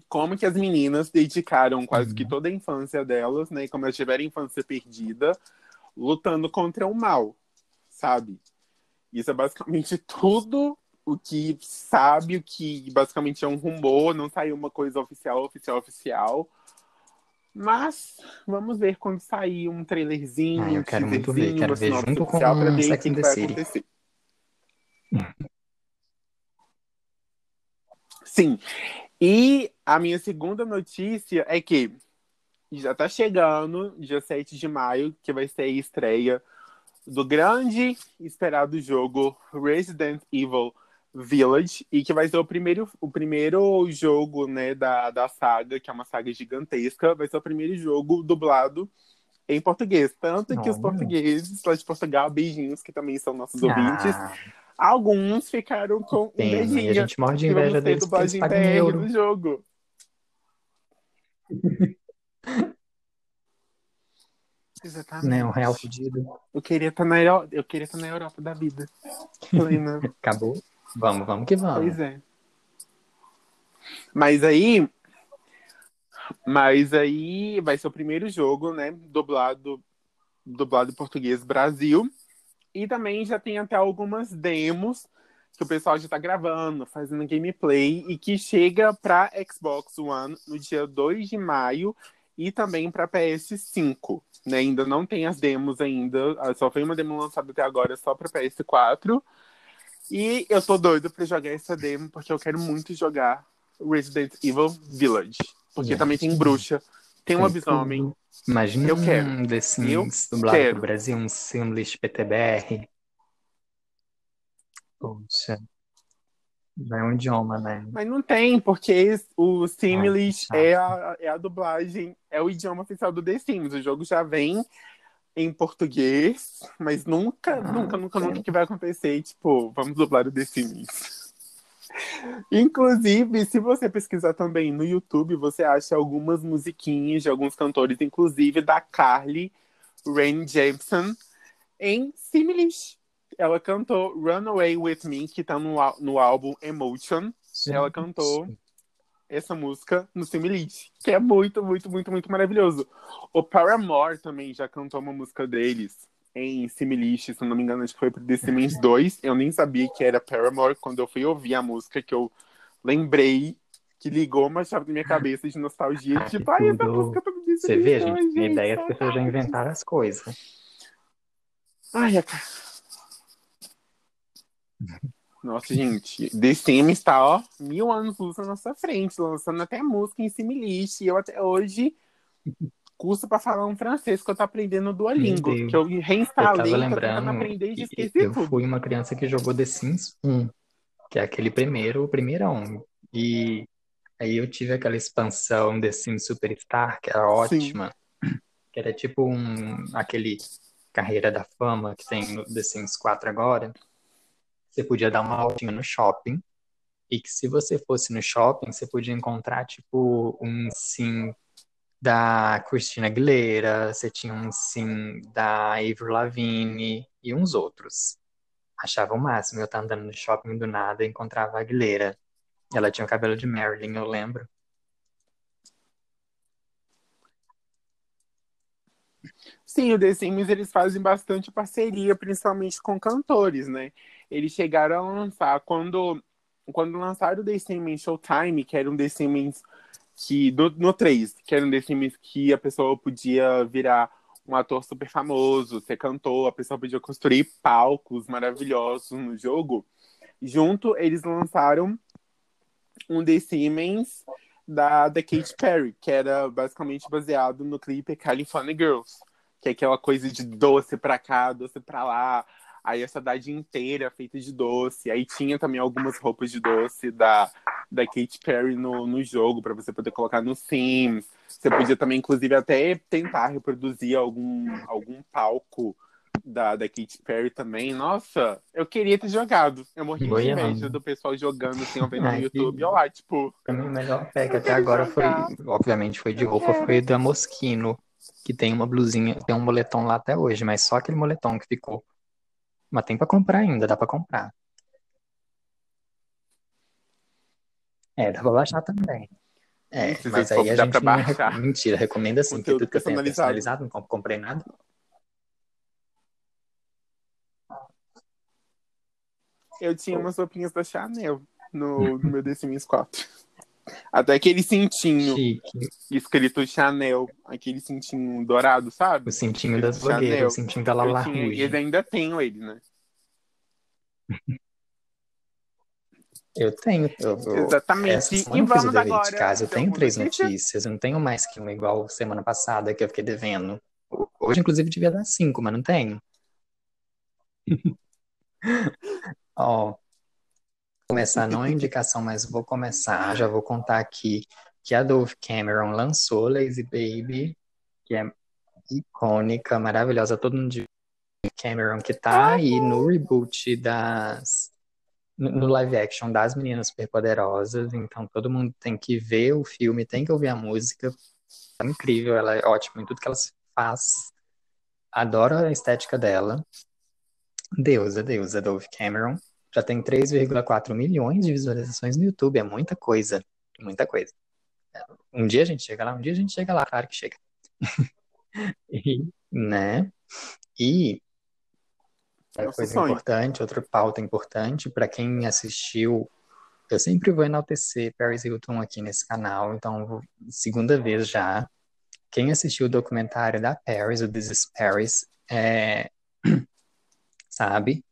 como que as meninas dedicaram quase Uhum. que toda a infância delas, né? E como elas tiveram infância perdida, lutando contra o mal, sabe? Isso é basicamente *laughs* tudo o que sabe, o que basicamente é um rumor, não saiu uma coisa oficial, oficial, oficial. Mas vamos ver quando sair um trailerzinho, Ah, eu um quero muito ver, quero ver junto com pra ver Sex and the City. acontecer. Sim. E a minha segunda notícia é que já tá chegando, dia 7 de maio, que vai ser a estreia do grande esperado jogo Resident Evil Village, e que vai ser o primeiro, o primeiro jogo né, da, da saga, que é uma saga gigantesca, vai ser o primeiro jogo dublado em português. Tanto que os Olha. portugueses lá de Portugal, beijinhos, que também são nossos ouvintes, Ah, alguns ficaram com pena. E a gente morre de que inveja deles dublagem euro. no jogo. *laughs* Exatamente. Né, um real fudido. Eu queria estar na, Euro... eu queria estar na Europa da vida. *laughs* Não. Acabou. Vamos, vamos que vamos. Pois é. Mas aí. Mas aí vai ser o primeiro jogo, né? Dublado, dublado em português Brasil. E também já tem até algumas demos que o pessoal já tá gravando, fazendo gameplay e que chega para Xbox One no dia 2 de maio e também para PS5. Né? Ainda não tem as demos ainda, ah, só foi uma demo lançada até agora só para PS4. E eu tô doido para jogar essa demo porque eu quero muito jogar Resident Evil Village, porque também tem bruxa, tem um lobisomem. Imagina Eu quero. um The Sims Eu dublado quero. pro Brasil, um Simlish PTBR. Poxa. Não é um idioma, né? Mas não tem, porque o que é, a, é a dublagem, é o idioma oficial do The Sims. O jogo já vem em português, mas nunca, Ah, nunca, nunca, nunca que vai acontecer. Tipo, vamos dublar o The Sims. Inclusive, se você pesquisar também no YouTube, você acha algumas musiquinhas de alguns cantores, inclusive da Carly Rae Jepsen, em Simlish. Ela cantou Runaway With Me, que tá no, no álbum Emotion. Ela cantou essa música no Simlish, que é muito, muito, muito, muito maravilhoso. O Paramore também já cantou uma música deles em Simlish, se não me engano, acho que foi pro The Sims 2. *laughs* Eu nem sabia que era Paramore quando eu fui ouvir a música, que eu lembrei que ligou uma chave na minha cabeça de nostalgia. Ah, tipo, ai, essa música tá no The Você vê, 2, gente, tem ideia, as saudades. pessoas já inventaram as coisas. Ai, a... *laughs* Nossa, gente, The Sims tá, ó, mil anos luz na nossa frente, lançando até música em Simlish. E eu até hoje curso pra falar um francês que eu tô aprendendo Duolingo. Que eu Eu reinstalei, tô lembrando, aprender e esqueci eu tudo. fui uma criança que jogou The Sims 1, que é aquele primeiro, o primeirão. E aí eu tive aquela expansão The Sims Superstar, que era ótima, que era tipo um, aquele Carreira da Fama que tem no The Sims 4 agora. Você podia dar uma voltinha no shopping, e que se você fosse no shopping, você podia encontrar tipo um sim da Christina Aguilera, você tinha um sim da Avril Lavigne e uns outros. Achava o máximo eu estar andando no shopping do nada e encontrava a Aguilera. Ela tinha o cabelo de Marilyn, eu lembro. Sim, o The Sims eles fazem bastante parceria, principalmente com cantores, né? Eles chegaram a lançar quando quando lançaram o The Sims Showtime, que era um The Sims que no, no 3, que era um The Sims que a pessoa podia virar um ator super famoso, ser cantor, a pessoa podia construir palcos maravilhosos no jogo. Junto, eles lançaram um The Sims da, da Katy Perry, que era basicamente baseado no clipe California Girls, que é aquela coisa de doce pra cá, doce pra lá, aí a cidade inteira feita de doce, aí tinha também algumas roupas de doce da, da Katy Perry no, no jogo, pra você poder colocar no Sims. Você podia também, inclusive, até tentar reproduzir algum, algum palco da, da Katy Perry também. Nossa, eu queria ter jogado. Eu morri de Goiânia. inveja do pessoal jogando assim, eu vendo no YouTube. Olha lá, tipo, Pra mim, o melhor pack até agora foi, obviamente, foi de roupa, foi da Moschino, que tem uma blusinha, tem um moletom lá até hoje, mas só aquele moletom que ficou. Mas tem pra comprar ainda, dá pra comprar. É, dá pra baixar também. É, Se mas aí a gente pra não baixar. Mentira, recomenda sim, porque tudo que eu tenho personalizado. não comp- comprei nada. eu tinha umas roupinhas da Chanel no, no meu The Sims 4. Até aquele cintinho Chique. escrito Chanel, aquele cintinho dourado, sabe? O cintinho das blogueiras, o cintinho da Lala tinha, Rouge. eu ainda tenho ele, né? *laughs* Eu tenho. Eu, eu, Exatamente. essa E eu fiz o vamos dever agora. de casa. Eu tenho três notícia? notícias. Eu não tenho mais que uma igual semana passada que eu fiquei devendo. Hoje, inclusive, devia dar cinco, mas não tenho. *laughs* Ó, começar não é indicação, mas vou começar. Já vou contar aqui que a Dove Cameron lançou Lazy Baby, que é icônica, maravilhosa. Todo mundo de Cameron que tá aí no reboot das no live action das Meninas Superpoderosas, então todo mundo tem que ver o filme, tem que ouvir a música. É incrível, ela é ótima em tudo que ela faz. Adoro a estética dela. Deusa, deusa, é Dove Cameron. Já tem 3,4 milhões de visualizações no YouTube, é muita coisa. muita coisa. Um dia a gente chega lá, um dia a gente chega lá, claro que chega. *laughs* e, né? E outra coisa sonho. importante, outra pauta importante para quem assistiu, eu sempre vou enaltecer Paris Hilton aqui nesse canal, então segunda vez já. Quem assistiu o documentário da Paris, o This is Paris, é, *clears throat* sabe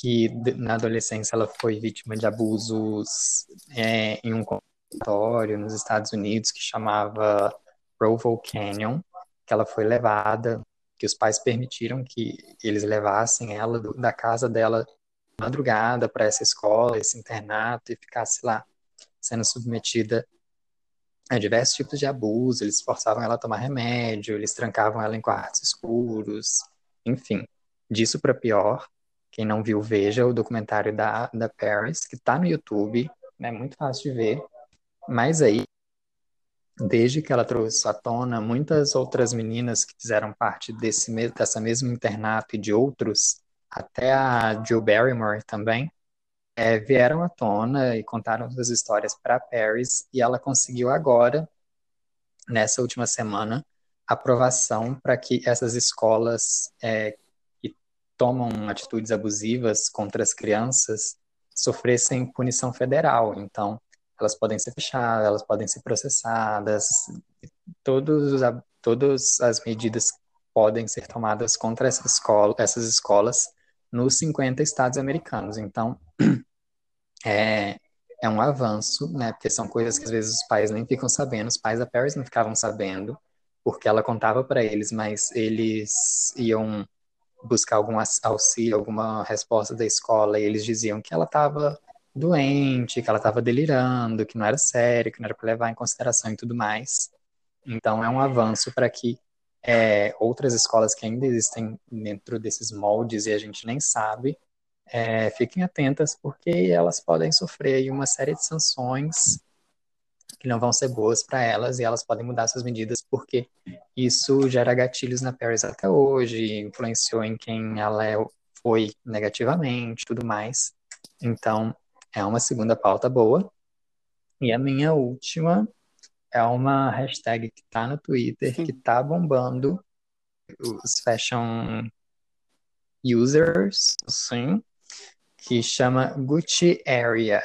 que na adolescência ela foi vítima de abusos é, em um consultório nos Estados Unidos que chamava Provo Canyon, que ela foi levada, que os pais permitiram que eles levassem ela do, da casa dela madrugada para essa escola, esse internato e ficasse lá sendo submetida a diversos tipos de abuso, eles forçavam ela a tomar remédio, eles trancavam ela em quartos escuros, enfim, disso para pior. Quem não viu, veja o documentário da, da Paris, que está no YouTube, é né, muito fácil de ver. Mas aí, desde que ela trouxe à tona, muitas outras meninas que fizeram parte desse dessa mesmo internato e de outros, até a Jill Barrymore também, é, vieram à tona e contaram suas histórias para Paris e ela conseguiu agora, nessa última semana, aprovação para que essas escolas é, tomam atitudes abusivas contra as crianças sofressem punição federal. Então, elas podem ser fechadas, elas podem ser processadas, todos, todas as medidas podem ser tomadas contra essa escola, essas escolas nos 50 estados americanos. Então, *clears throat* é, é um avanço, né? Porque são coisas que às vezes os pais nem ficam sabendo, os pais da Paris não ficavam sabendo, porque ela contava para eles, mas eles iam buscar algum auxílio, alguma resposta da escola, e eles diziam que ela estava doente, que ela estava delirando, que não era sério, que não era para levar em consideração e tudo mais. Então é um avanço para que é, outras escolas que ainda existem dentro desses moldes e a gente nem sabe, é, fiquem atentas porque elas podem sofrer uma série de sanções que não vão ser boas para elas e elas podem mudar suas medidas porque isso gera gatilhos na Paris até hoje, influenciou em quem ela é, foi negativamente, tudo mais. Então, é uma segunda pauta boa. E a minha última é uma hashtag que tá no Twitter, Sim. que tá bombando os fashion users, sim, que chama Gucci Area,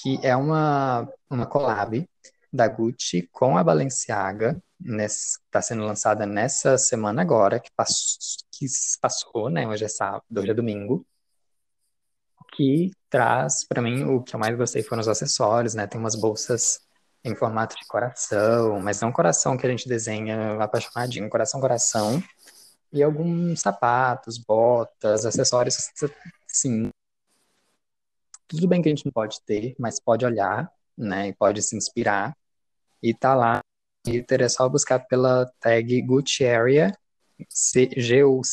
que é uma, uma collab da Gucci com a Balenciaga, está sendo lançada nessa semana agora, que, passou, que passou, né? Hoje é sábado, hoje é domingo. Que traz, para mim, o que eu mais gostei foram os acessórios, né? Tem umas bolsas em formato de coração, mas não coração que a gente desenha apaixonadinho, coração, coração. E alguns sapatos, botas, acessórios, sim. Tudo bem que a gente não pode ter, mas pode olhar, né? E pode se inspirar. E tá lá. E é só buscar pela tag Gucci Area, G-U-C-C-I-A-R-I-A.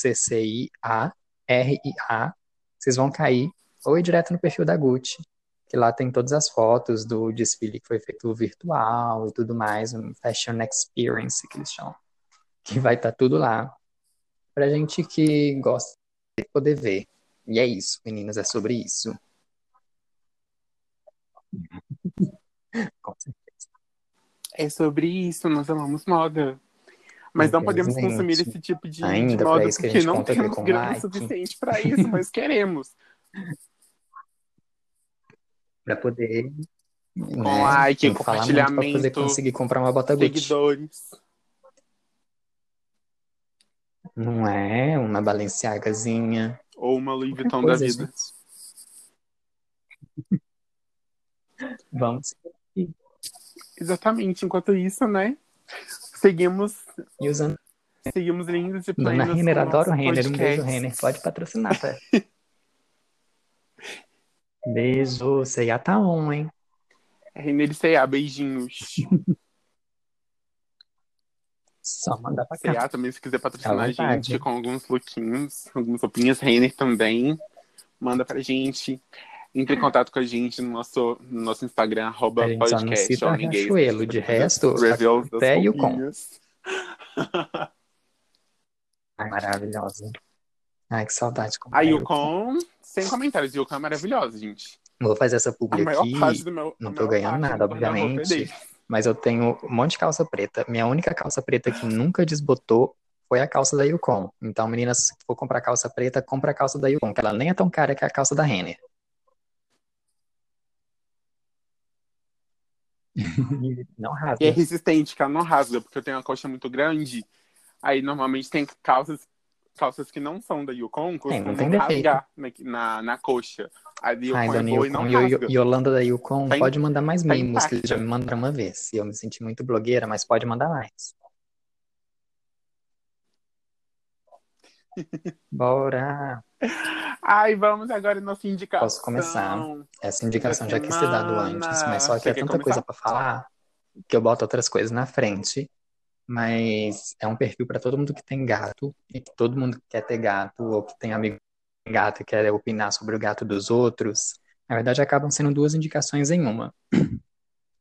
Vocês vão cair ou ir direto no perfil da Gucci que lá tem todas as fotos do desfile que foi feito virtual e tudo mais, um fashion experience que eles chamam, que vai estar tá tudo lá pra gente que gosta de poder ver. E é isso, meninas, é sobre isso. Com certeza. É sobre isso, nós amamos moda. Mas não podemos consumir esse tipo de, Ainda de moda porque não temos grana like. suficiente para isso, mas queremos. *laughs* para poder com né, like, compartilhamento, para poder conseguir comprar uma bota Gucci. Seguidores. Não é uma Balenciagazinha. Ou uma Louis Vuitton da vida. Vamos. Exatamente. Enquanto isso, né? Seguimos. E usando. Seguimos lindos e plenos. Dona Renner, adoro o Renner. Um beijo, Renner. Pode patrocinar, tá? *laughs* Beijo, C&A tá on, hein? Renner C&A, beijinhos. Só mandar pra cá. C&A também, se quiser patrocinar a gente com alguns lookinhos, algumas roupinhas, Renner também, manda pra gente. Entre em contato com a gente no nosso, no nosso Instagram, arroba podcast. Só não Riachuelo, de resto, até e o com. *laughs* Ai, maravilhosa. Ai, que saudade. A Yukon, sem comentários, Yukon é maravilhosa, gente. Vou fazer essa publi aqui. meu. Não tô ganhando nada, obviamente. Mas eu tenho um monte de calça preta. Minha única calça preta que nunca desbotou foi a calça da Yukon. Então, meninas, se for comprar calça preta, compra a calça da Yukon, que ela nem é tão cara que a calça da Renner. *laughs* Não E é rasga. resistente, que ela não rasga, porque eu tenho uma coxa muito grande. Aí normalmente tem calças, calças que não são da Yukon, não tem rasgar na, na, na coxa. A da Ai, Yukon é e não Yukon, e, rasga. Yolanda da Yukon, Tá, pode mandar mais tá mimos, que eles já me mandaram uma vez. Eu me senti muito blogueira, mas pode mandar mais. Bora! Ai, vamos agora nossa indicação. Posso começar? Essa indicação já quis ter dado antes, mas só que é Você tanta coisa pra falar que eu boto outras coisas na frente. Mas é um perfil pra todo mundo que tem gato e que todo mundo que quer ter gato ou que tem amigo que tem gato e quer opinar sobre o gato dos outros. Na verdade, acabam sendo duas indicações em uma. *clears throat*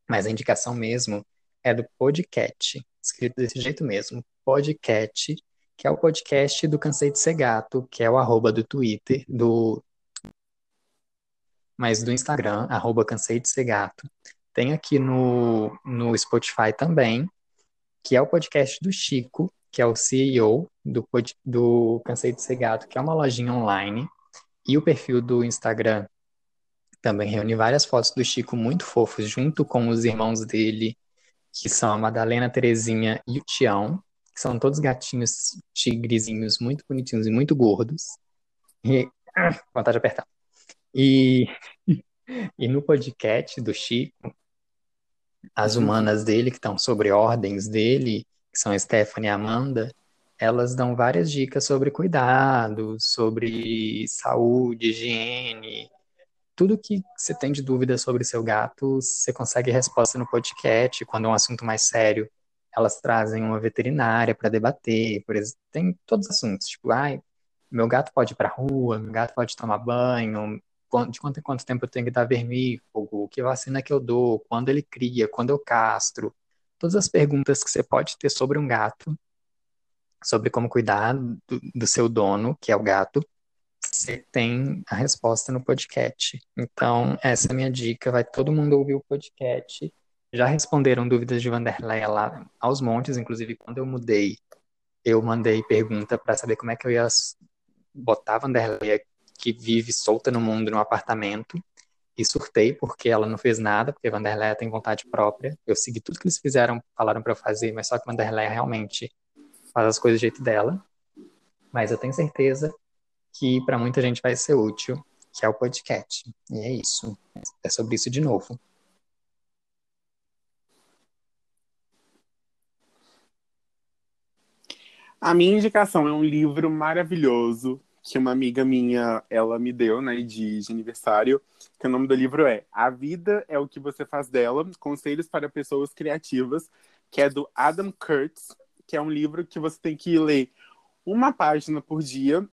Mas a indicação mesmo é do Podcast, escrito desse jeito mesmo, Podcast, que é o podcast do Cansei de Ser Gato, que é o arroba do Twitter, do mas do Instagram, arroba Cansei de Ser Gato. Tem aqui no, no Spotify também, que é o podcast do Chico, que é o CEO do, do Cansei de Ser Gato, que é uma lojinha online. E o perfil do Instagram também reúne várias fotos do Chico muito fofos, junto com os irmãos dele, que são a Madalena, a Terezinha e o Tião, que são todos gatinhos tigrezinhos muito bonitinhos e muito gordos. E vontade de apertar. E, e no podcast do Chico, as humanas dele, que estão sobre ordens dele, que são a Stephanie e a Amanda, elas dão várias dicas sobre cuidado, sobre saúde, higiene, tudo que você tem de dúvida sobre seu gato, você consegue resposta no podcast. Quando é um assunto mais sério, elas trazem uma veterinária para debater, por exemplo, tem todos os assuntos, tipo, ai, meu gato pode ir para rua, meu gato pode tomar banho, de quanto em quanto tempo eu tenho que dar vermífugo, que vacina que eu dou, quando ele cria, quando eu castro. Todas as perguntas que você pode ter sobre um gato, sobre como cuidar do, do seu dono, que é o gato, você tem a resposta no podcast. Então, essa é a minha dica. Vai todo mundo ouvir o podcast. Já responderam dúvidas de Vanderleia lá aos montes, inclusive quando eu mudei, eu mandei pergunta para saber como é que eu ia botar a Vanderleia, que vive solta no mundo, num apartamento, e surtei porque ela não fez nada, porque a Vanderleia tem vontade própria. Eu segui tudo que eles fizeram, falaram para eu fazer, mas só que a Vanderleia realmente faz as coisas do jeito dela. Mas eu tenho certeza que para muita gente vai ser útil, que é o podcast. E é isso. É sobre isso de novo. A minha indicação é um livro maravilhoso que uma amiga minha, ela me deu, né, de, de aniversário, que o nome do livro é A Vida é o que você faz dela, Conselhos para Pessoas Criativas, que é do Adam Kurtz, que é um livro que você tem que ler uma página por dia.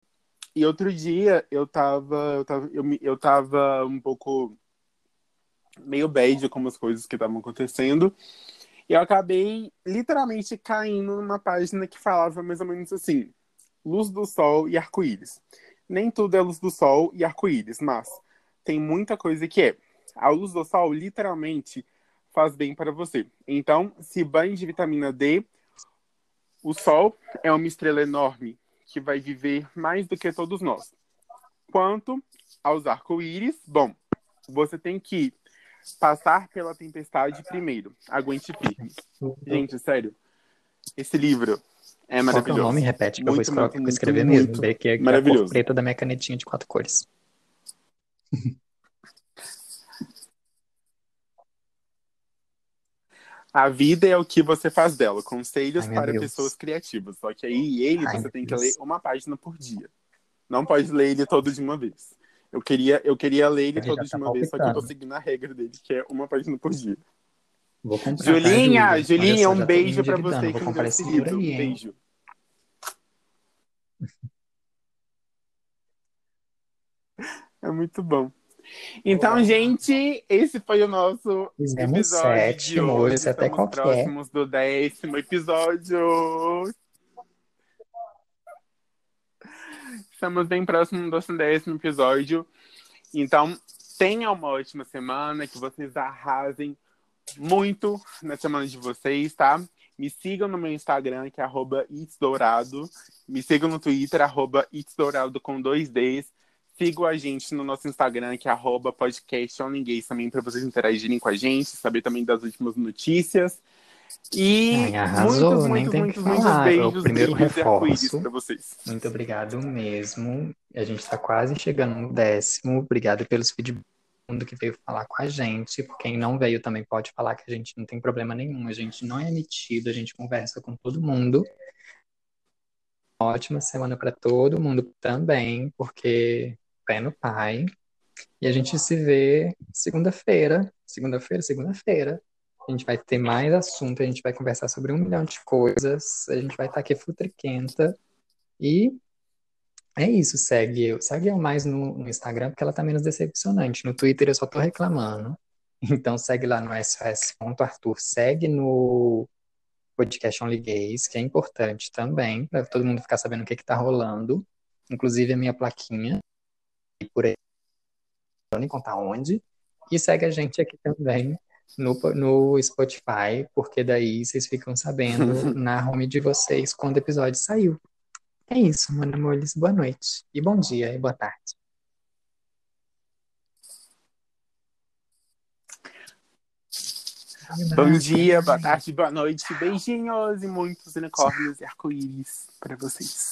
E outro dia eu tava, eu tava, eu, eu tava um pouco meio bad com as coisas que estavam acontecendo. Eu acabei literalmente caindo numa página que falava mais ou menos assim: luz do sol e arco-íris. Nem tudo é luz do sol e arco-íris, mas tem muita coisa que é. A luz do sol literalmente faz bem para você. Então, se banhe de vitamina D, o sol é uma estrela enorme que vai viver mais do que todos nós. Quanto aos arco-íris, bom, você tem que passar pela tempestade primeiro. Aguente firme. Gente, sério, esse livro é Qual que é o maravilhoso. nome? Repete, que eu vou, Muito, escro- muito, vou muito, escrever muito mesmo. Ver que é que é a maravilhoso. preta da minha canetinha de quatro cores. *laughs* A vida é o que você faz dela. Conselhos Ai, para Deus. pessoas criativas. Só que aí ele Ai, você tem que Deus. ler uma página por dia. Não pode ler ele todo de uma vez. Eu queria, eu queria ler ele Ele já todo de tá uma vez, só que eu tô seguindo a regra dele, que é uma página por dia. Vou comprar, tá, Julinha, Júlia? Julinha, só, um beijo endividando. você Vou que me aí, Um beijo. É muito bom. Então, gente, esse foi o nosso Fizemos episódio sétimo, hoje. até qualquer. próximos do décimo episódio. Estamos bem próximos do décimo episódio. Então, tenham uma ótima semana, que vocês arrasem muito na semana de vocês, tá? Me sigam no meu Instagram, que é arroba itsdourado. Me sigam no Twitter, arroba itsdourado com dois Ds. Sigam a gente no nosso Instagram, que é arroba podcast também, para vocês interagirem com a gente, saber também das últimas notícias. E Ai, arrasou, muitos, nem muitos, tem muitos, falar. beijos, o primeiro beijos e arco-íris reforço. para vocês. Muito obrigado mesmo. A gente está quase chegando no décimo. Obrigado pelos feedbacks mundo que veio falar com a gente. Quem não veio também pode falar que a gente não tem problema nenhum. A gente não é metido, a gente conversa com todo mundo. Ótima semana para todo mundo também, porque pé no pai. E a gente se vê segunda-feira. Segunda-feira, segunda-feira. A gente vai ter mais assunto, a gente vai conversar sobre um milhão de coisas. A gente vai estar aqui futriquenta. E é isso, segue eu. Segue eu mais no, no Instagram, porque ela tá menos decepcionante. No Twitter eu só tô reclamando. *laughs* Então segue lá no sos.arthur. Segue no podcast Only Gays, que é importante também, para todo mundo ficar sabendo o que que tá rolando. Inclusive a minha plaquinha. E por aí. Não nem contar onde. E segue a gente aqui também no, no Spotify, porque daí vocês ficam sabendo *laughs* na home de vocês quando o episódio saiu. É isso, mano, amores. Boa noite. E bom dia e boa tarde. Bom dia, boa tarde, boa noite, beijinhos e muitos unicórnios e arco-íris para vocês.